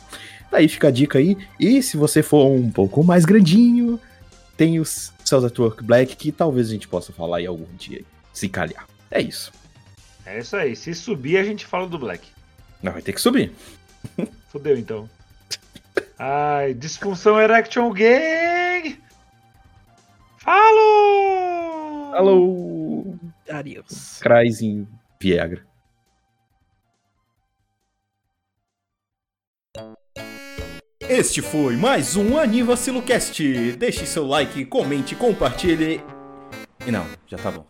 Daí fica a dica aí. E se você for um pouco mais grandinho, tem os Cells at Work Black que talvez a gente possa falar aí algum dia, se calhar. É isso. é isso aí. Se subir, a gente fala do Black. Não, vai ter que subir. Fudeu então. Ai, disfunção Erection Gang! Falou! Alô! Adiós. Crais em Viagra. Este foi mais um Anivacilocast. Deixe seu like, comente, compartilhe. E não, já tá bom.